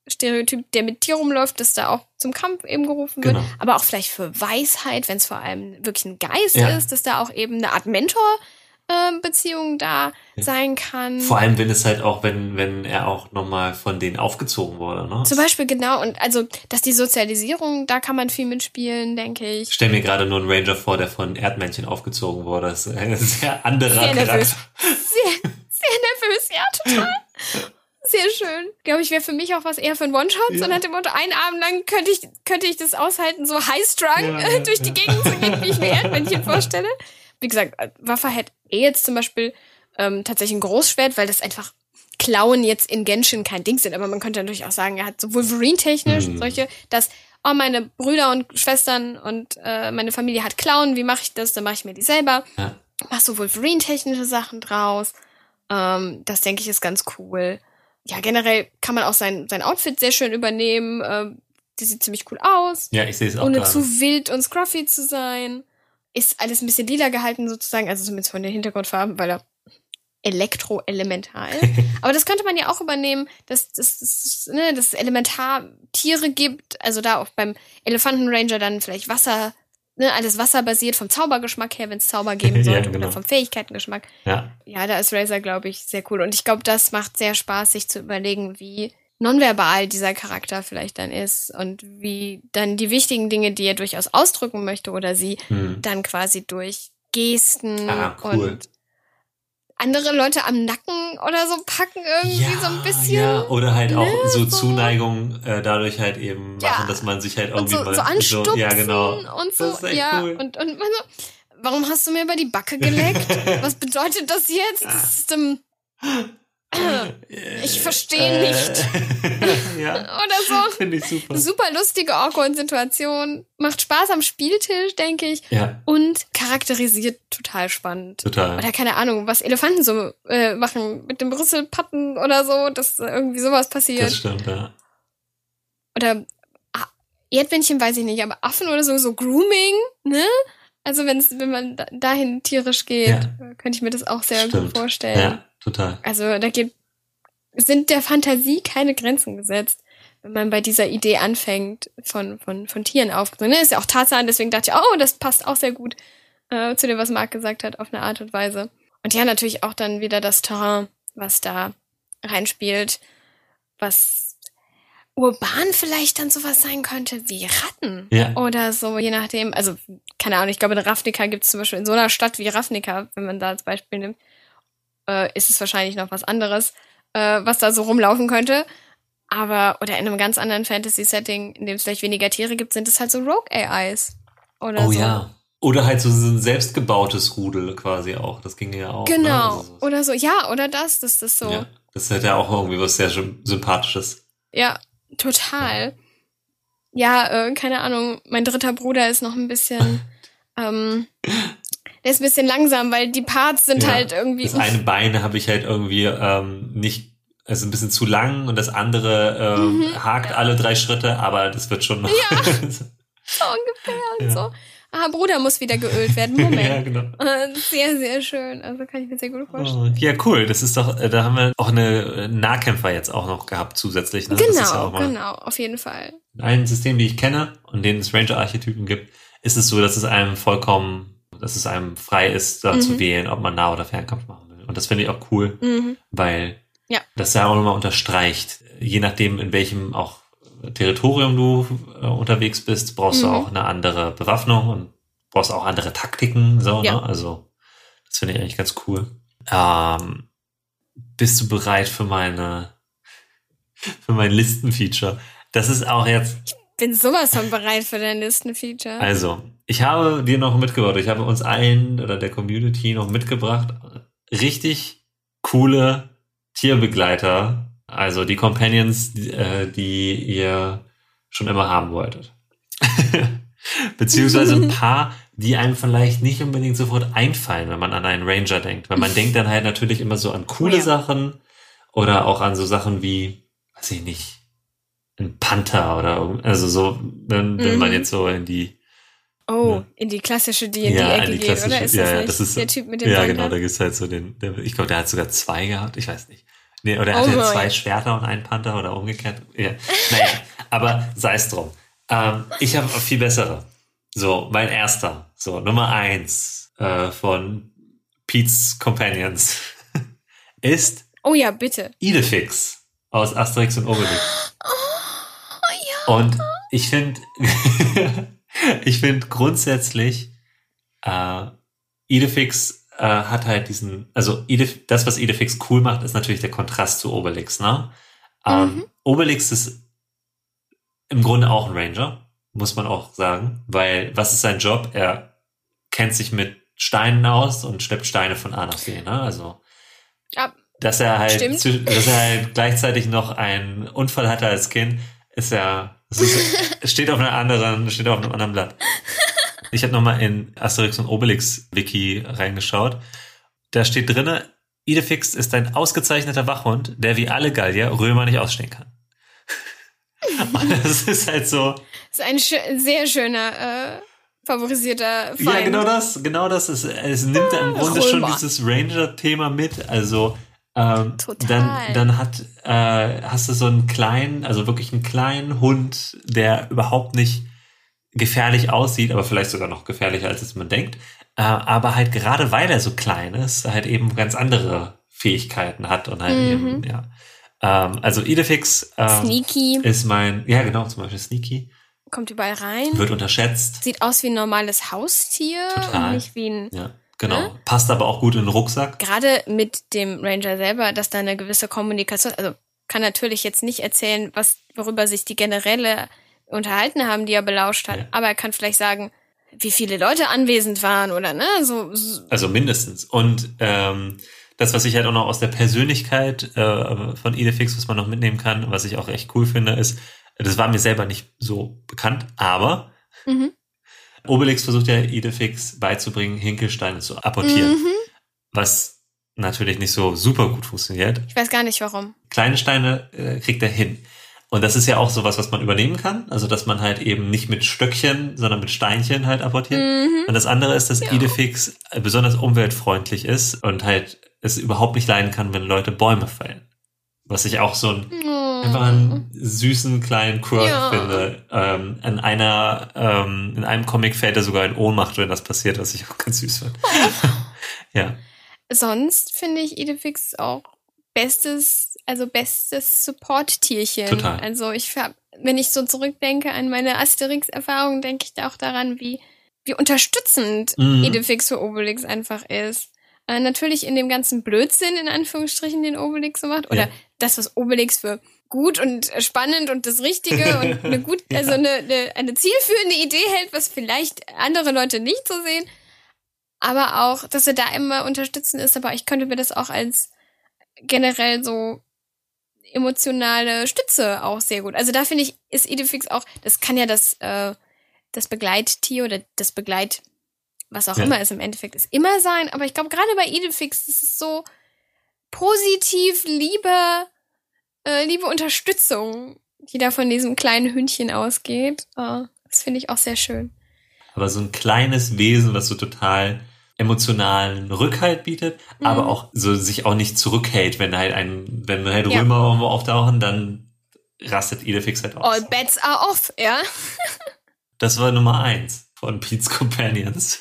Ranger-Stereotyp, der mit Tier rumläuft, dass da auch zum Kampf eben gerufen wird. Genau. Aber auch vielleicht für Weisheit, wenn es vor allem wirklich ein Geist Ja. ist, dass da auch eben eine Art Mentor-Beziehung da Ja. sein kann. Vor allem, wenn es halt auch, wenn, wenn er auch nochmal von denen aufgezogen wurde, ne? Zum Beispiel genau, und also, dass die Sozialisierung, da kann man viel mitspielen, denke ich. Ich stell mir gerade nur einen Ranger vor, der von Erdmännchen aufgezogen wurde. Das ist ein sehr anderer Sehr nervös. Charakter. Sehr, sehr nervös, ja, total. Sehr schön. Glaube ich, wäre für mich auch was eher für ein One-Shot. Ja. nach dem Motto, einen Abend lang könnte ich, könnte ich das aushalten, so high-strung Ja, ja, durch die. Gegend zu gehen, wie ich mir Erdmännchen vorstelle. Wie gesagt, Waffe hätte eh jetzt zum Beispiel ähm, tatsächlich ein Großschwert, weil das einfach Klauen jetzt in Genshin kein Ding sind. Aber man könnte natürlich auch sagen, er hat so Wolverine-technisch Mhm. solche, dass oh, meine Brüder und Schwestern und äh, meine Familie hat Klauen, wie mache ich das? Dann mache ich mir die selber Ja. machst so Wolverine-technische Sachen draus. Ähm, das denke ich ist ganz cool. Ja, generell kann man auch sein, sein Outfit sehr schön übernehmen. Ähm, die sieht ziemlich cool aus. Ja, ich sehe es auch ohne gerade. zu wild und scruffy zu sein. Ist alles ein bisschen lila gehalten sozusagen, also zumindest von den Hintergrundfarben, weil er elektroelemental. Aber das könnte man ja auch übernehmen, dass, dass, dass, ne, dass es Elementartiere gibt. Also da auch beim Elefantenranger dann vielleicht Wasser, ne, alles wasserbasiert vom Zaubergeschmack her, wenn es Zauber geben Ja, sollte, genau. oder vom Fähigkeitengeschmack. Ja, Ja, da ist Razer, glaube ich, sehr cool. Und ich glaube, das macht sehr Spaß, sich zu überlegen, wie nonverbal dieser Charakter vielleicht dann ist und wie dann die wichtigen Dinge, die er durchaus ausdrücken möchte oder sie, hm. dann quasi durch Gesten Ah, cool. und andere Leute am Nacken oder so packen irgendwie ja, so ein bisschen. Ja, oder halt auch ne, so so. Zuneigung äh, dadurch halt eben Ja. machen, dass man sich halt und irgendwie so, mal so anstupsen ja genau und so. Ja, cool. und, und man so, warum hast du mir über die Backe geleckt? Was bedeutet das jetzt? Das ist, ähm, ich verstehe nicht. Äh, ja, Oder so. finde ich super. Super lustige, awkward Situation. Macht Spaß am Spieltisch, denke ich. Ja, Und charakterisiert total spannend. total. Oder keine Ahnung, was Elefanten so äh, machen mit dem Brüsselpatten oder so, dass irgendwie sowas Das passiert. stimmt, ja. Oder ah, Erdmännchen weiß ich nicht, aber Affen oder so, so Grooming, ne? Also wenn's, wenn man da- dahin tierisch geht, Ja. könnte ich mir das auch sehr Stimmt. gut vorstellen. Ja, total. Also da geht, sind der Fantasie keine Grenzen gesetzt, wenn man bei dieser Idee anfängt, von, von, von Tieren aufgezogen. Ne? Ist ja auch Tarzan, deswegen dachte ich, oh, das passt auch sehr gut äh, zu dem, was Marc gesagt hat, auf eine Art und Weise. Und ja, natürlich auch dann wieder das Terrain, was da reinspielt, was urban vielleicht dann sowas sein könnte wie Ratten Ja. oder so, je nachdem. Also, keine Ahnung, ich glaube, in Ravnica gibt es zum Beispiel in so einer Stadt wie Ravnica, wenn man da als Beispiel nimmt, äh, ist es wahrscheinlich noch was anderes, äh, was da so rumlaufen könnte. Aber, oder in einem ganz anderen Fantasy-Setting, in dem es vielleicht weniger Tiere gibt, sind es halt so Rogue-AIs. Oder Oh so. ja. Oder halt so ein selbstgebautes Rudel quasi auch. Das ging ja auch. Ne? Genau. Also so- Oder so, ja, oder das, das ist so. Ja. Das hat ja auch irgendwie was sehr sym- Sympathisches. Ja, total. Ja, äh, keine Ahnung. Mein dritter Bruder ist noch ein bisschen, ähm, der ist ein bisschen langsam, weil die Parts sind Ja, halt irgendwie. Das eine Bein habe ich halt irgendwie ähm, nicht, also ein bisschen zu lang und das andere ähm, Mhm. hakt alle drei Schritte, aber das wird schon noch. Ja, so ungefähr und Ja. so. Ah, Bruder muss wieder geölt werden. Moment. ja genau. Äh, Sehr, sehr schön. Also kann ich mir sehr gut vorstellen. Oh, ja, cool. Das ist doch, äh, da haben wir auch eine Nahkämpfer jetzt auch noch gehabt zusätzlich. Ne? Ist ja Genau, genau, auf jeden Fall. In allen Systemen, die ich kenne und denen es Ranger-Archetypen gibt, ist es so, dass es einem vollkommen, dass es einem frei ist, da Mhm. zu wählen, ob man Nah- oder Fernkampf machen will. Und das finde ich auch cool, Mhm. weil Ja. das ja auch nochmal unterstreicht, je nachdem, in welchem auch Territorium du äh, unterwegs bist, brauchst du Mhm. auch eine andere Bewaffnung und brauchst auch andere Taktiken. So, Ja. ne? Also, das finde ich eigentlich ganz cool. Ähm, bist du bereit für meine, für mein Listenfeature? Das ist auch jetzt, Bin sowas von bereit für dein Listenfeature. also, ich habe dir noch mitgebracht, ich habe uns allen oder der Community noch mitgebracht, richtig coole Tierbegleiter, also die Companions, die, äh, die ihr schon immer haben wolltet. Beziehungsweise ein paar, die einem vielleicht nicht unbedingt sofort einfallen, wenn man an einen Ranger denkt. Weil man denkt dann halt natürlich immer so an coole ja. Sachen oder auch an so Sachen wie, weiß ich nicht, ein Panther oder also so, wenn, wenn Mhm. man jetzt so in die oh, Ja. in die klassische Ja, D&D-Ecke die geht, oder? Ist ja, das ja, das ist- der Typ mit dem Ja, Panther? genau, da gibt's halt so den, der, ich glaube, der hat sogar zwei gehabt, ich weiß nicht. Nee, oder er Oh hatte boy. zwei Schwerter und einen Panther oder umgekehrt. Ja. Naja, aber sei es drum. Ähm, ich habe viel bessere. So, mein erster. So, Nummer eins äh, von Pete's Companions ist Oh ja, bitte. Idefix aus Asterix und Obelix. Oh ja. Und ich finde, ich finde grundsätzlich, äh, Idefix äh, hat halt diesen, also Idef, das, was Idefix cool macht, ist natürlich der Kontrast zu Obelix, ne? Ähm, Mhm. Obelix ist im Grunde auch ein Ranger, muss man auch sagen, weil was ist sein Job? Er kennt sich mit Steinen aus und schleppt Steine von A nach B, ne? Also Ja, dass er halt, zwisch- dass er halt gleichzeitig noch einen Unfall hatte als Kind, ist ja, es ist, steht auf einer anderen, steht auf einem anderen Blatt. Ich habe nochmal in Asterix und Obelix Wiki reingeschaut. Da steht drinne, Idefix ist ein ausgezeichneter Wachhund, der wie alle Gallier Römer nicht ausstehen kann. Und das ist halt so, ist ein schö sehr schöner, äh, favorisierter Feind. Ja, genau das, genau das ist, es nimmt im Grunde schon dieses Ranger-Thema mit. Also ähm, Total. dann, dann hat, äh, hast du so einen kleinen, also wirklich einen kleinen Hund, der überhaupt nicht gefährlich aussieht, aber vielleicht sogar noch gefährlicher, als es man denkt. Äh, aber halt gerade weil er so klein ist, halt eben ganz andere Fähigkeiten hat und halt Mhm. eben, ja. Ähm, also Idefix ähm, Sneaky, ist mein, ja genau, zum Beispiel Sneaky, kommt überall rein. wird unterschätzt. Sieht aus wie ein normales Haustier Total. und nicht wie ein Ja, Genau. Ne? Passt aber auch gut in den Rucksack. Gerade mit dem Ranger selber, dass da eine gewisse Kommunikation, also kann natürlich jetzt nicht erzählen, was, worüber sich die Generäle unterhalten haben, die er belauscht hat, Ja. aber er kann vielleicht sagen, wie viele Leute anwesend waren oder ne, so, so Also mindestens. Und ähm, das, was ich halt auch noch aus der Persönlichkeit äh, von Idefix, was man noch mitnehmen kann, was ich auch echt cool finde, ist, das war mir selber nicht so bekannt, aber mhm. Obelix versucht ja Idefix beizubringen, Hinkelsteine zu apportieren, Mhm. was natürlich nicht so super gut funktioniert. Ich weiß gar nicht warum. Kleine Steine äh, kriegt er hin. Und das ist ja auch sowas, was man übernehmen kann. Also, dass man halt eben nicht mit Stöckchen, sondern mit Steinchen halt apportiert. Mhm. Und das andere ist, dass Ja. Idefix besonders umweltfreundlich ist und halt es überhaupt nicht leiden kann, wenn Leute Bäume fällen. Was ich auch so ein, einfach einen süßen kleinen Quirk Ja. finde. Ähm, in einer, ähm, in einem Comic fällt er sogar in Ohnmacht, wenn das passiert, was ich auch ganz süß finde. ja. Sonst finde ich Idefix auch bestes, also bestes Support-Tierchen. Total. Also ich hab, wenn ich so zurückdenke an meine Asterix-Erfahrung, denke ich da auch daran, wie, wie unterstützend Mhm. Idefix für Obelix einfach ist. Äh, natürlich in dem ganzen Blödsinn, in Anführungsstrichen, den Obelix so macht. Oder Ja. das, was Obelix für gut und spannend und das Richtige und eine gut, Ja. also eine, eine, eine zielführende Idee hält, was vielleicht andere Leute nicht so sehen. Aber auch, dass er da immer unterstützend ist, aber ich könnte mir das auch als generell so emotionale Stütze auch sehr gut. Also da finde ich, ist Idefix auch, das kann ja das, äh, das Begleittier oder das Begleit, was auch Ja. immer es im Endeffekt ist, immer sein. Aber ich glaube, gerade bei Idefix ist es so positiv, liebe, äh, liebe Unterstützung, die da von diesem kleinen Hündchen ausgeht. Äh, das finde ich auch sehr schön. Aber so ein kleines Wesen, was so total emotionalen Rückhalt bietet, Mhm. aber auch so sich auch nicht zurückhält, wenn halt ein, wenn halt Ja. Römer irgendwo auftauchen, dann rastet Idefix halt aus. All bets are off, ja. Das war Nummer eins von Pete's Companions.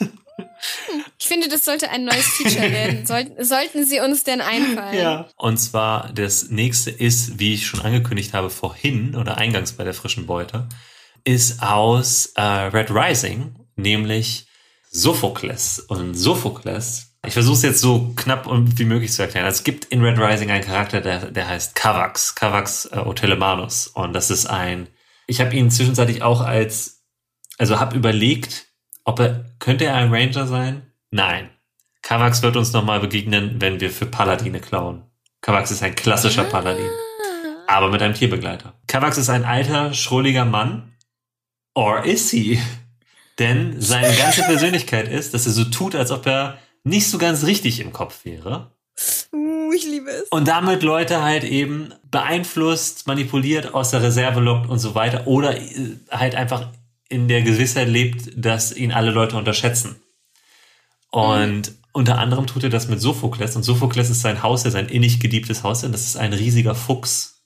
Ich finde, das sollte ein neues Feature werden. Sollten, sollten sie uns denn einfallen? Und zwar das nächste ist, wie ich schon angekündigt habe vorhin oder eingangs bei der frischen Beute, ist aus äh, Red Rising, nämlich Sophokles. Und Sophokles, ich versuche es jetzt so knapp und wie möglich zu erklären. Es gibt in Red Rising einen Charakter, der, der heißt Kavax, Kavax äh, Otelemanus. Und das ist ein, ich habe ihn zwischenzeitlich auch als, also habe überlegt, ob er, könnte er ein Ranger sein? Nein. Kavax wird uns nochmal begegnen, wenn wir für Paladine klauen. Kavax ist ein klassischer Paladin, Ah. aber mit einem Tierbegleiter. Kavax ist ein alter, schrulliger Mann. Or is he? Denn seine ganze Persönlichkeit ist, dass er so tut, als ob er nicht so ganz richtig im Kopf wäre. Uh, ich liebe es. Und damit Leute halt eben beeinflusst, manipuliert, aus der Reserve lockt und so weiter. Oder äh, halt einfach in der Gewissheit lebt, dass ihn alle Leute unterschätzen. Und unter anderem tut er das mit Sophokles. Und Sophokles ist sein Haus, sein innig geliebtes Haus. Und das ist ein riesiger Fuchs.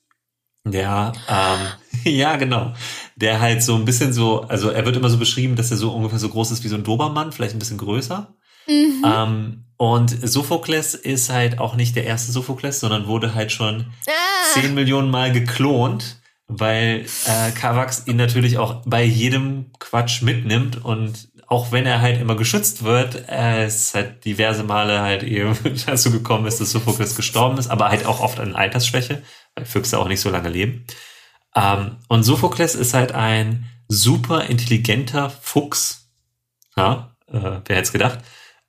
Der, ähm, ja, genau. Der halt so ein bisschen so, also er wird immer so beschrieben, dass er so ungefähr so groß ist wie so ein Dobermann, vielleicht ein bisschen größer. Mhm. Ähm, und Sophokles ist halt auch nicht der erste Sophokles, sondern wurde halt schon Ah. 10 Millionen Mal geklont, weil äh, Kavax ihn natürlich auch bei jedem Quatsch mitnimmt und auch wenn er halt immer geschützt wird, äh, es halt diverse Male halt eben dazu gekommen ist, dass Sophokles gestorben ist, aber halt auch oft an Altersschwäche, weil Füchse auch nicht so lange leben. Ähm, und Sophokles ist halt ein super intelligenter Fuchs. Ja, äh, wer hätte es gedacht?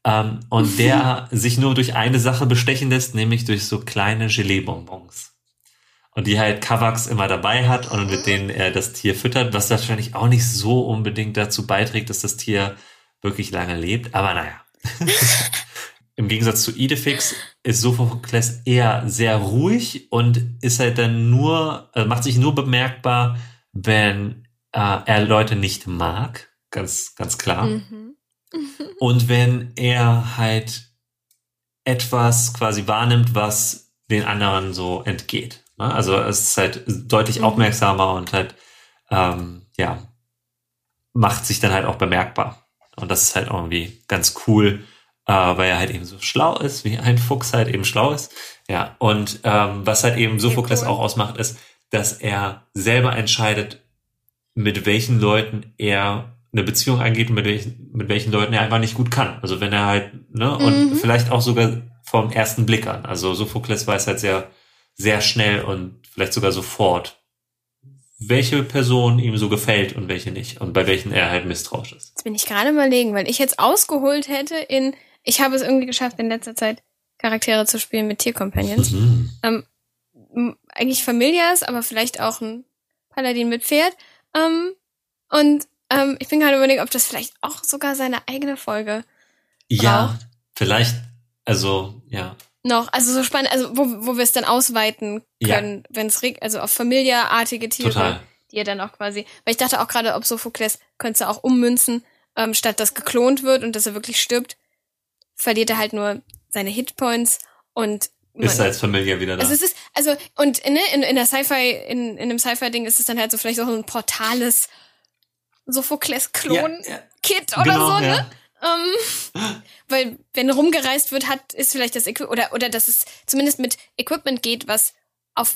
Ähm, und der sich nur durch eine Sache bestechen lässt, nämlich durch so kleine Gelee-Bonbons. Und die halt Kavax immer dabei hat und mit denen er das Tier füttert, was wahrscheinlich auch nicht so unbedingt dazu beiträgt, dass das Tier wirklich lange lebt. Aber naja. Im Gegensatz zu Idefix ist Sophokles eher sehr ruhig und ist halt dann nur, äh, macht sich nur bemerkbar, wenn äh, er Leute nicht mag. Ganz, ganz klar. Mhm. Und wenn er halt etwas quasi wahrnimmt, was den anderen so entgeht. Ne? Also es ist halt deutlich Mhm. aufmerksamer und halt, ähm, ja, macht sich dann halt auch bemerkbar. Und das ist halt irgendwie ganz cool, äh, weil er halt eben so schlau ist, wie ein Fuchs halt eben schlau ist. Ja, und ähm, was halt eben Sophokles cool. auch ausmacht, ist, dass er selber entscheidet, mit welchen Leuten er eine Beziehung eingeht, mit welchen, mit welchen Leuten er einfach nicht gut kann. Also wenn er halt, ne, und Mhm. vielleicht auch sogar vom ersten Blick an. Also Sophokles weiß halt sehr, sehr schnell und vielleicht sogar sofort, welche Person ihm so gefällt und welche nicht und bei welchen er halt misstrauisch ist. Jetzt bin ich gerade überlegen, weil ich jetzt ausgeholt hätte in, ich habe es irgendwie geschafft, in letzter Zeit Charaktere zu spielen mit Tiercompanions. Mhm. ähm, eigentlich Familias, aber vielleicht auch ein Paladin mit Pferd. Ähm, und ähm, ich bin gerade überlegen, ob das vielleicht auch sogar seine eigene Folge Ja, vielleicht, also, ja. Noch, also so spannend, also wo, wo wir es dann ausweiten Ja. können, wenn es also auf familiartige Tiere, Total. die er dann auch quasi, weil ich dachte auch gerade, ob Sophokles könnte auch ummünzen, ähm, statt dass geklont wird und dass er wirklich stirbt, verliert er halt nur seine Hitpoints und Ist man- als Familie wieder da. Also es ist, also, und ne, in, in der Sci-Fi, in, in dem Sci-Fi-Ding ist es dann halt so vielleicht so ein portales Sophokles-Klon-Kit Ja, oder genau, so, ne? Ja. Ähm, weil wenn rumgereist wird, hat, ist vielleicht das Equipment, oder, oder dass es zumindest mit Equipment geht, was auf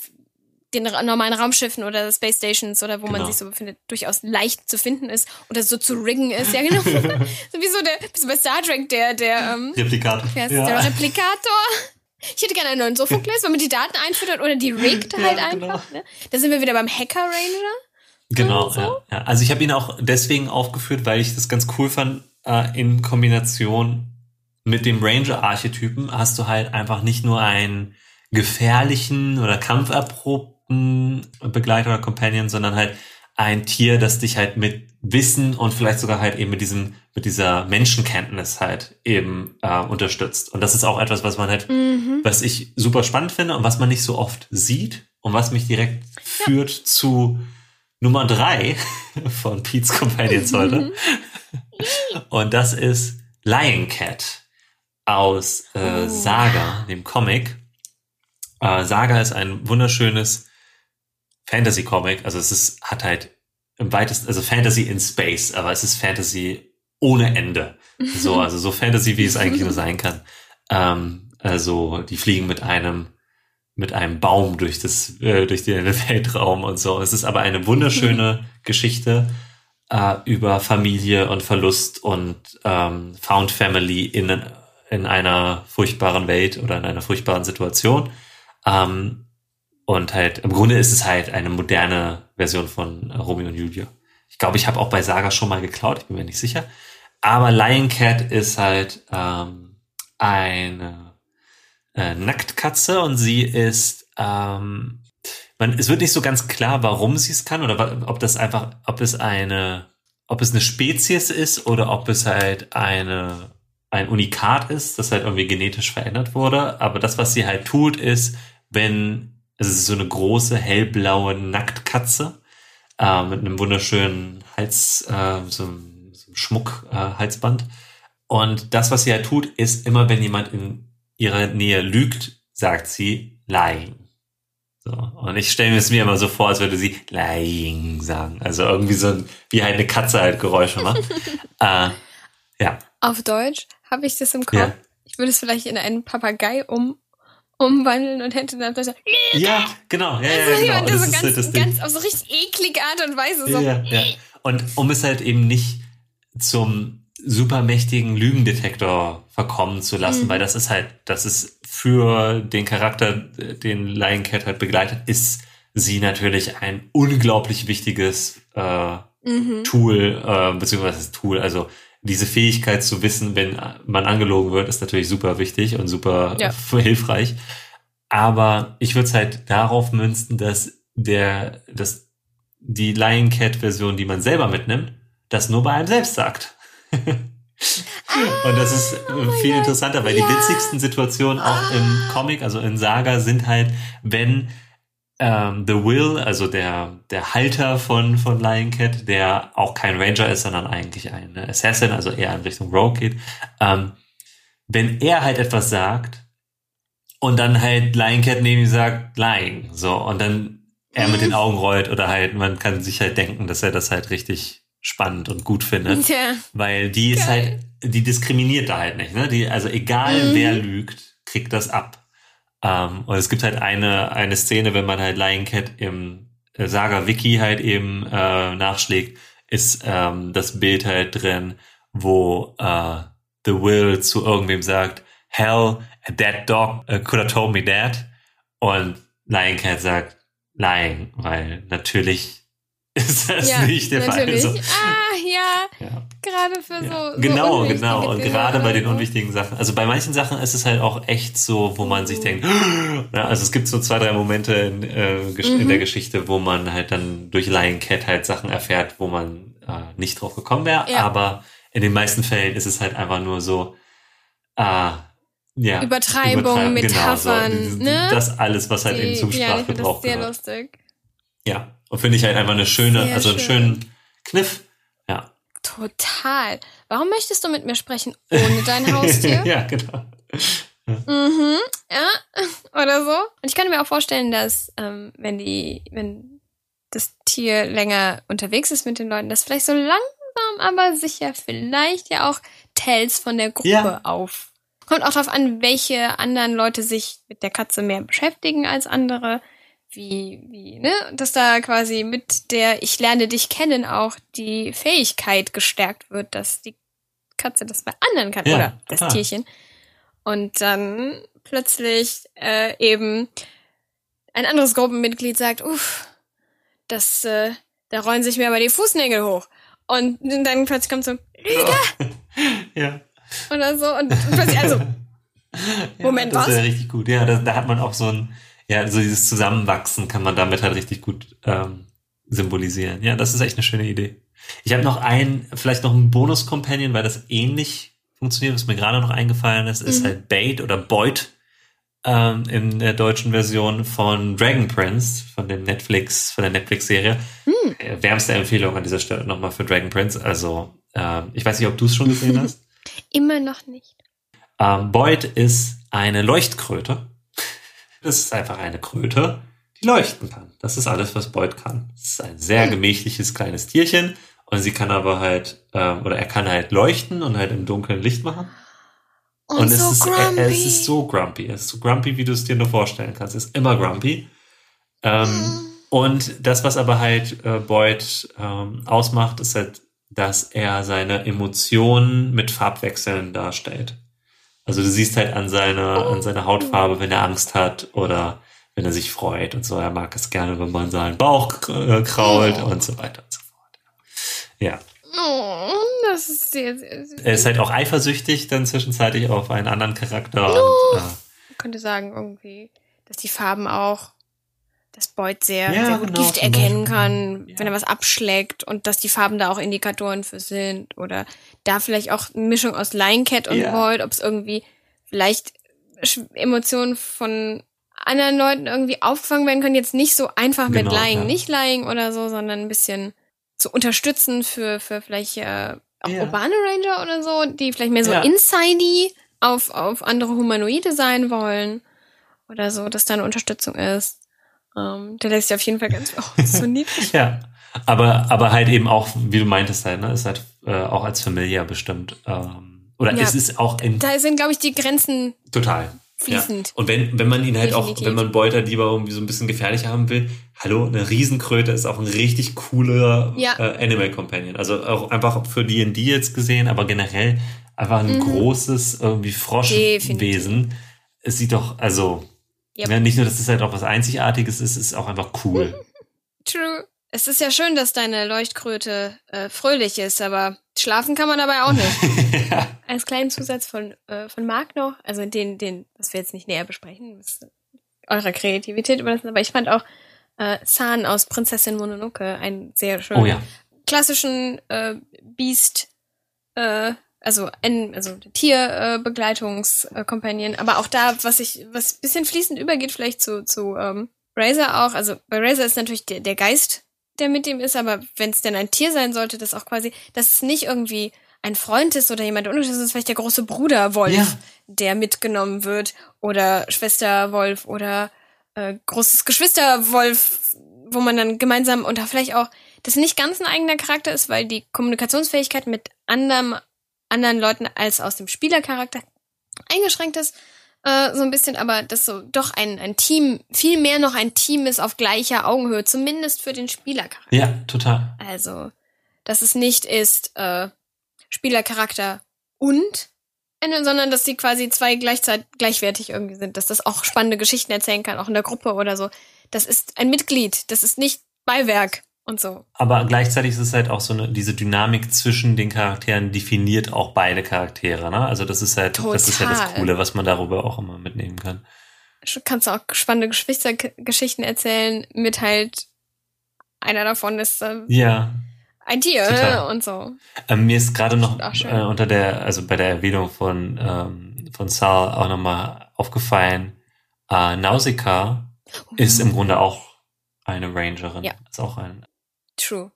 den normalen Raumschiffen oder Space Stations oder wo man Genau. sich so befindet, durchaus leicht zu finden ist oder so zu riggen ist. Ja, genau. so wie so der, so bei Star Trek, der, der, ähm, Replikat. Wer ist der Replikator? Ich hätte gerne einen neuen Sophokles, wenn man die Daten einfüttert oder die riggt Ja, halt genau. einfach. Ne? Da sind wir wieder beim Hacker Ranger. Genau, so. ja, ja. Also ich habe ihn auch deswegen aufgeführt, weil ich das ganz cool fand, äh, in Kombination mit dem Ranger-Archetypen hast du halt einfach nicht nur einen gefährlichen oder kampferprobten Begleiter oder Companion, sondern halt ein Tier, das dich halt mit Wissen und vielleicht sogar halt eben mit diesem, mit dieser Menschenkenntnis halt eben äh, unterstützt. Und das ist auch etwas, was man halt Mhm. was ich super spannend finde und was man nicht so oft sieht und was mich direkt führt zu Nummer drei von Pete's Companions heute. Und das ist Lion Cat aus äh, Oh. Saga, dem Comic. Äh, Saga ist ein wunderschönes Fantasy-Comic. Also es ist, hat halt im weitesten, also Fantasy in Space, aber es ist Fantasy ohne Ende. So, also so Fantasy, wie es eigentlich nur sein kann. Ähm, also die fliegen mit einem mit einem Baum durch das äh, durch den Weltraum und so. Es ist aber eine wunderschöne Geschichte äh, über Familie und Verlust und ähm, Found Family in in einer furchtbaren Welt oder in einer furchtbaren Situation. Ähm, und halt im Grunde ist es halt eine moderne Version von äh, Romeo und Julia. Ich glaube, ich habe auch bei Saga schon mal geklaut. Ich bin mir nicht sicher. Aber Lion Cat ist halt ähm, eine äh, Nacktkatze und sie ist, ähm, man, es wird nicht so ganz klar, warum sie es kann oder ob das einfach, ob es eine, ob es eine Spezies ist oder ob es halt eine, ein Unikat ist, das halt irgendwie genetisch verändert wurde. Aber das, was sie halt tut, ist, wenn, es ist so eine große, hellblaue Nacktkatze äh, mit einem wunderschönen Hals, äh, so, einem- so einem Schmuck, äh, Halsband. Und das, was sie halt tut, ist immer, wenn jemand in ihrer Nähe lügt, sagt sie lying. So. Und ich stelle mir es mir immer so vor, als würde sie lying sagen. Also irgendwie so ein, wie halt eine Katze halt Geräusche macht. äh, ja. Auf Deutsch habe ich das im Kopf. Ja. Ich würde es vielleicht in einen Papagei um, umwandeln und hätte dann so, Ja, genau. Ja, ja, also genau. jemand, der Das so ganz, halt das ganz auf so richtig eklige Art und Weise so. Ja, ja. Und um es halt eben nicht zum supermächtigen Lügendetektor verkommen zu lassen, Mhm. weil das ist halt, das ist für den Charakter, den Lion Cat halt begleitet, ist sie natürlich ein unglaublich wichtiges äh, Mhm. Tool, äh, beziehungsweise Tool, also diese Fähigkeit zu wissen, wenn man angelogen wird, ist natürlich super wichtig und super Ja. hilfreich. Aber ich würde es halt darauf münzen, dass der, dass die Lion Cat Version, die man selber mitnimmt, das nur bei einem selbst sagt. Und das ist äh, viel interessanter, weil Ah, Ja. die witzigsten Situationen auch im Comic, also in Saga, sind halt, wenn ähm, The Will, also der, der Halter von, von Lion Cat, der auch kein Ranger ist, sondern eigentlich ein Assassin, also eher in Richtung Rogue geht, ähm, wenn er halt etwas sagt und dann halt Lion Cat neben ihm sagt, lying, so, und dann er mit den Augen rollt oder halt, man kann sich halt denken, dass er das halt richtig spannend und gut findet. Tja. Weil die ist Geil. halt, die diskriminiert da halt nicht, ne? Die, also egal Mhm. wer lügt, kriegt das ab. Ähm, und es gibt halt eine, eine Szene, wenn man halt Lion Cat im äh, Saga Wiki halt eben äh, nachschlägt, ist ähm, das Bild halt drin, wo äh, The Will zu irgendwem sagt, Hell, that dog uh, could have told me that. Und Lion Cat sagt, lying, weil natürlich ist das ja, nicht der natürlich. Fall. Also, ah, ja. ja. Gerade für ja. so. Genau, so genau. Und gerade bei den unwichtigen Sachen. Also bei manchen Sachen ist es halt auch echt so, wo man sich oh. denkt, also es gibt so zwei, drei Momente in, äh, mhm. in, der Geschichte, wo man halt dann durch Lion Cat halt Sachen erfährt, wo man äh, nicht drauf gekommen wäre. Aber in den meisten Fällen ist es halt einfach nur so, ah, ja, Übertreibung, Übertreib Metaphern, genau, so. ne? Das alles, was halt Die, eben zum Sprachgebrauch ja, gehört. Sehr lustig. Ja, und finde ich halt einfach eine schöne, sehr also einen schön. schönen Kniff. Ja. Total. Warum möchtest du mit mir sprechen ohne dein Haustier? ja, genau. Mhm, ja, oder so. Und ich könnte mir auch vorstellen, dass ähm, wenn die, wenn das Tier länger unterwegs ist mit den Leuten, dass vielleicht so langsam, aber sicher vielleicht ja auch Tells von der Gruppe ja. auf Kommt auch darauf an, welche anderen Leute sich mit der Katze mehr beschäftigen als andere. Wie, wie, ne? Dass da quasi mit der Ich lerne dich kennen auch die Fähigkeit gestärkt wird, dass die Katze das bei anderen kann. Ja, oder das klar. Tierchen. Und dann plötzlich äh, eben ein anderes Gruppenmitglied sagt, uff, das, äh, da rollen sich mir aber die Fußnägel hoch. Und dann plötzlich kommt so, Lüge! ja. Oder so. Und plötzlich, also, Moment, ja, das was? Das ist richtig gut. Ja, da, da hat man auch so ein, ja, so dieses Zusammenwachsen kann man damit halt richtig gut ähm, symbolisieren. Ja, das ist echt eine schöne Idee. Ich habe noch ein, vielleicht noch ein Bonus-Companion, weil das ähnlich funktioniert, was mir gerade noch eingefallen ist, ist mhm. halt Bait oder Beut ähm, in der deutschen Version von Dragon Prince, von dem Netflix, von der Netflix-Serie. Mhm. Wärmste Empfehlung an dieser Stelle nochmal für Dragon Prince. Also, äh, ich weiß nicht, ob du es schon gesehen hast. Immer noch nicht. Ähm, Boyd ist eine Leuchtkröte. Das ist einfach eine Kröte, die leuchten kann. Das ist alles, was Boyd kann. Es ist ein sehr hm. gemächliches kleines Tierchen und sie kann aber halt, ähm, oder er kann halt leuchten und halt im Dunkeln Licht machen. Und, und so es, ist, er, er, es ist so grumpy. Es ist so grumpy, wie du es dir nur vorstellen kannst. Es ist immer grumpy. Ähm, mm. Und das, was aber halt äh, Boyd ähm, ausmacht, ist halt dass er seine Emotionen mit Farbwechseln darstellt. Also du siehst halt an seiner, an seiner Hautfarbe, wenn er Angst hat oder wenn er sich freut und so. Er mag es gerne, wenn man seinen Bauch äh, krault oh. und so weiter und so fort. Ja. Oh, das ist sehr, sehr süß. Er ist halt auch eifersüchtig dann zwischenzeitlich auf einen anderen Charakter. Oh. Und, äh, Man könnte sagen irgendwie, dass die Farben auch dass Boyd sehr, ja, sehr gut genau, Gift erkennen kann, ja. wenn er was abschlägt und dass die Farben da auch Indikatoren für sind. Oder da vielleicht auch eine Mischung aus Lion Cat und ja. Boyd, ob es irgendwie vielleicht Emotionen von anderen Leuten irgendwie aufgefangen werden können. Jetzt nicht so einfach genau, mit Lying, ja. nicht Lying oder so, sondern ein bisschen zu unterstützen für, für vielleicht äh, auch ja. urbane Ranger oder so, die vielleicht mehr so ja. insidey auf, auf andere Humanoide sein wollen oder so, dass da eine Unterstützung ist. Ähm, der lässt sich auf jeden Fall ganz oh, so niedlich. ja. Aber, aber halt eben auch, wie du meintest halt, ne, ist halt äh, auch als Familie bestimmt. Ähm, oder ja, es ist auch in. Da sind, glaube ich, die Grenzen. Total. Fließend. Ja. Und wenn, wenn man ihn halt Definitiv. auch, wenn man Beuter lieber irgendwie so ein bisschen gefährlich haben will, hallo, eine Riesenkröte ist auch ein richtig cooler ja. äh, Animal Companion. Also auch einfach für D&D jetzt gesehen, aber generell einfach ein mhm. großes irgendwie Froschwesen. Es sieht doch, also Yep. Ja, nicht nur, dass es halt auch was Einzigartiges ist, es ist auch einfach cool. True. Es ist ja schön, dass deine Leuchtkröte äh, fröhlich ist, aber schlafen kann man dabei auch nicht. ja. Als kleinen Zusatz von, äh, von Marc noch, also den, den, was wir jetzt nicht näher besprechen, das eurer Kreativität überlassen, aber ich fand auch äh, San aus Prinzessin Mononoke einen sehr schönen, oh, ja. klassischen äh, Beast äh, also ein, also Tierbegleitungskompanien, äh, aber auch da, was ich, was bisschen fließend übergeht, vielleicht zu, zu ähm, Razor auch. Also bei Razor ist natürlich der, der Geist, der mit ihm ist, aber wenn es denn ein Tier sein sollte, das auch quasi, dass es nicht irgendwie ein Freund ist oder jemand ungeschützt ist, vielleicht der große Bruder Wolf, ja. der mitgenommen wird, oder Schwester Wolf oder äh, großes Geschwister Wolf, wo man dann gemeinsam und vielleicht auch das nicht ganz ein eigener Charakter ist, weil die Kommunikationsfähigkeit mit anderem anderen Leuten als aus dem Spielercharakter eingeschränkt ist. Äh, so ein bisschen, aber das so doch ein, ein Team, viel mehr noch ein Team ist auf gleicher Augenhöhe, zumindest für den Spielercharakter. Ja, total. Also, dass es nicht ist äh, Spielercharakter und Ende, sondern dass die quasi zwei gleichzeitig gleichwertig irgendwie sind, dass das auch spannende Geschichten erzählen kann, auch in der Gruppe oder so. Das ist ein Mitglied, das ist nicht Beiwerk und so. Aber gleichzeitig ist es halt auch so eine, diese Dynamik zwischen den Charakteren definiert auch beide Charaktere, ne? Also das ist halt, Total. das ist ja das Coole, was man darüber auch immer mitnehmen kann. Du kannst auch spannende Geschwistergeschichten erzählen mit halt einer davon ist äh, Ja. ein Tier Total. und so. Ähm, mir ist gerade noch äh, unter der, also bei der Erwähnung von, ähm, von Sal auch nochmal aufgefallen, äh, Nausicaa ist im Grunde auch eine Rangerin. Ja. Ist auch ein, True.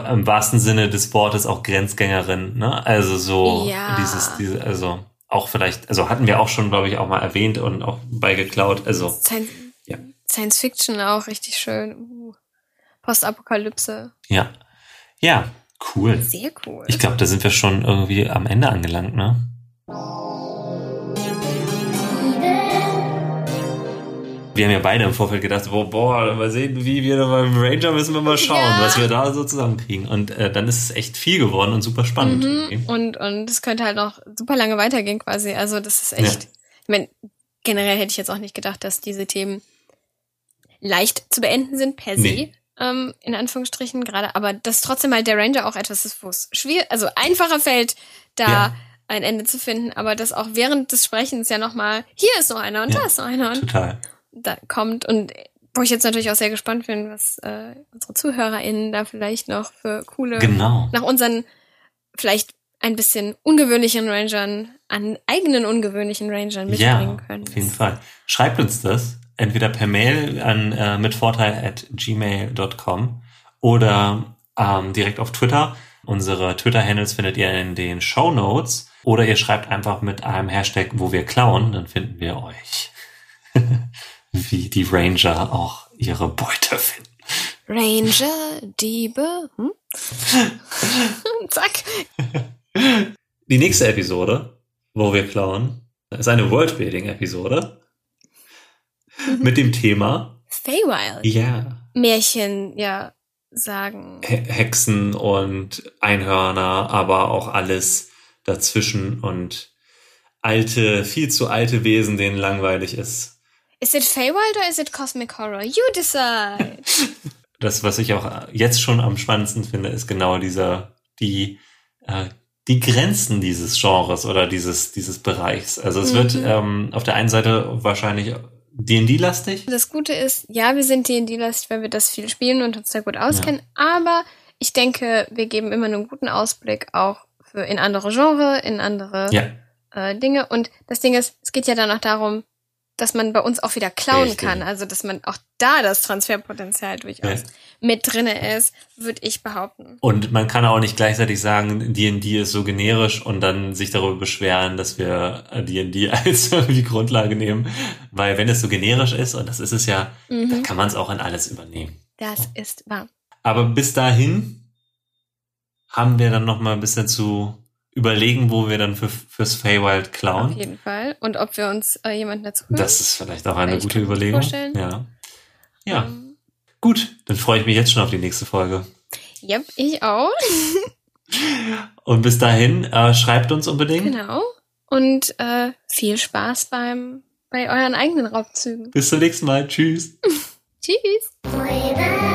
im wahrsten Sinne des Wortes auch Grenzgängerin, ne? Also so Ja. dieses, diese, also auch vielleicht, also hatten wir auch schon, glaube ich, auch mal erwähnt und auch beigeklaut. Also Science, Ja. Science Fiction auch richtig schön. Uh. Postapokalypse. ja. Ja, cool. Sehr cool. Ich glaube, da sind wir schon irgendwie am Ende angelangt, ne? Wir haben ja beide im Vorfeld gedacht, boah, boah mal sehen, wie wir da beim Ranger müssen wir mal schauen, Ja. was wir da so zusammenkriegen. Und äh, dann ist es echt viel geworden und super spannend. Mhm. irgendwie. Und, und es könnte halt noch super lange weitergehen quasi. Also das ist echt. Ja. Ich meine, generell hätte ich jetzt auch nicht gedacht, dass diese Themen leicht zu beenden sind per se. Nee. Ähm, in Anführungsstrichen gerade, aber dass trotzdem halt der Ranger auch etwas ist, wo es schwierig, also einfacher fällt, da Ja. ein Ende zu finden, aber dass auch während des Sprechens ja nochmal, hier ist noch einer und Ja. da ist noch einer und Total. Da kommt und wo ich jetzt natürlich auch sehr gespannt bin, was äh, unsere ZuhörerInnen da vielleicht noch für coole Genau. nach unseren vielleicht ein bisschen ungewöhnlichen Rangern, an eigenen ungewöhnlichen Rangern mitbringen Ja, können. auf jeden Fall. Schreibt uns das entweder per Mail an äh, mitvorteil at gmail.com oder ähm, direkt auf Twitter. Unsere Twitter-Handles findet ihr in den Show Notes oder ihr schreibt einfach mit einem Hashtag, wo wir klauen, dann finden wir euch. Wie die Ranger auch ihre Beute finden. Ranger, Diebe, hm? Zack. Die nächste Episode, wo wir klauen, ist eine Worldbuilding-Episode mit dem Thema, Feywild. ja, Märchen, ja, sagen. He Hexen und Einhörner, aber auch alles dazwischen und alte, viel zu alte Wesen, denen langweilig ist. Is it Feywild or is it Cosmic Horror? You decide. Das, was ich auch jetzt schon am spannendsten finde, ist genau dieser, die, äh, die Grenzen dieses Genres oder dieses, dieses Bereichs. Also es wird Mhm. ähm, auf der einen Seite wahrscheinlich D&D-lastig. Das Gute ist, ja, wir sind D&D-lastig, weil wir das viel spielen und uns da gut auskennen, aber ich denke, wir geben immer einen guten Ausblick auch für in andere Genre, in andere Ja, äh, Dinge. Und das Ding ist, es geht ja dann auch darum, dass man bei uns auch wieder klauen Richtig. kann. Also, dass man auch da das Transferpotenzial durchaus Ja. mit drinne ist, würde ich behaupten. Und man kann auch nicht gleichzeitig sagen, D&D ist so generisch und dann sich darüber beschweren, dass wir äh, D&D als die Grundlage nehmen. Weil wenn es so generisch ist, und das ist es ja, dann Mhm. kann man es auch in alles übernehmen. Das ist wahr. Aber bis dahin haben wir dann noch mal ein bisschen zu überlegen, wo wir dann für, fürs Feywild Auf klauen. jeden Fall. Und ob wir uns äh, jemanden dazu holen. Das ist vielleicht auch eine Ich gute kann mir Überlegung. vorstellen. Ja. Ja, Ähm, gut. Dann freue ich mich jetzt schon auf die nächste Folge. Yep, ich auch. Und bis dahin, äh, schreibt uns unbedingt. Genau. Und äh, viel Spaß beim bei euren eigenen Raubzügen. Bis zum nächsten Mal. Tschüss. Tschüss.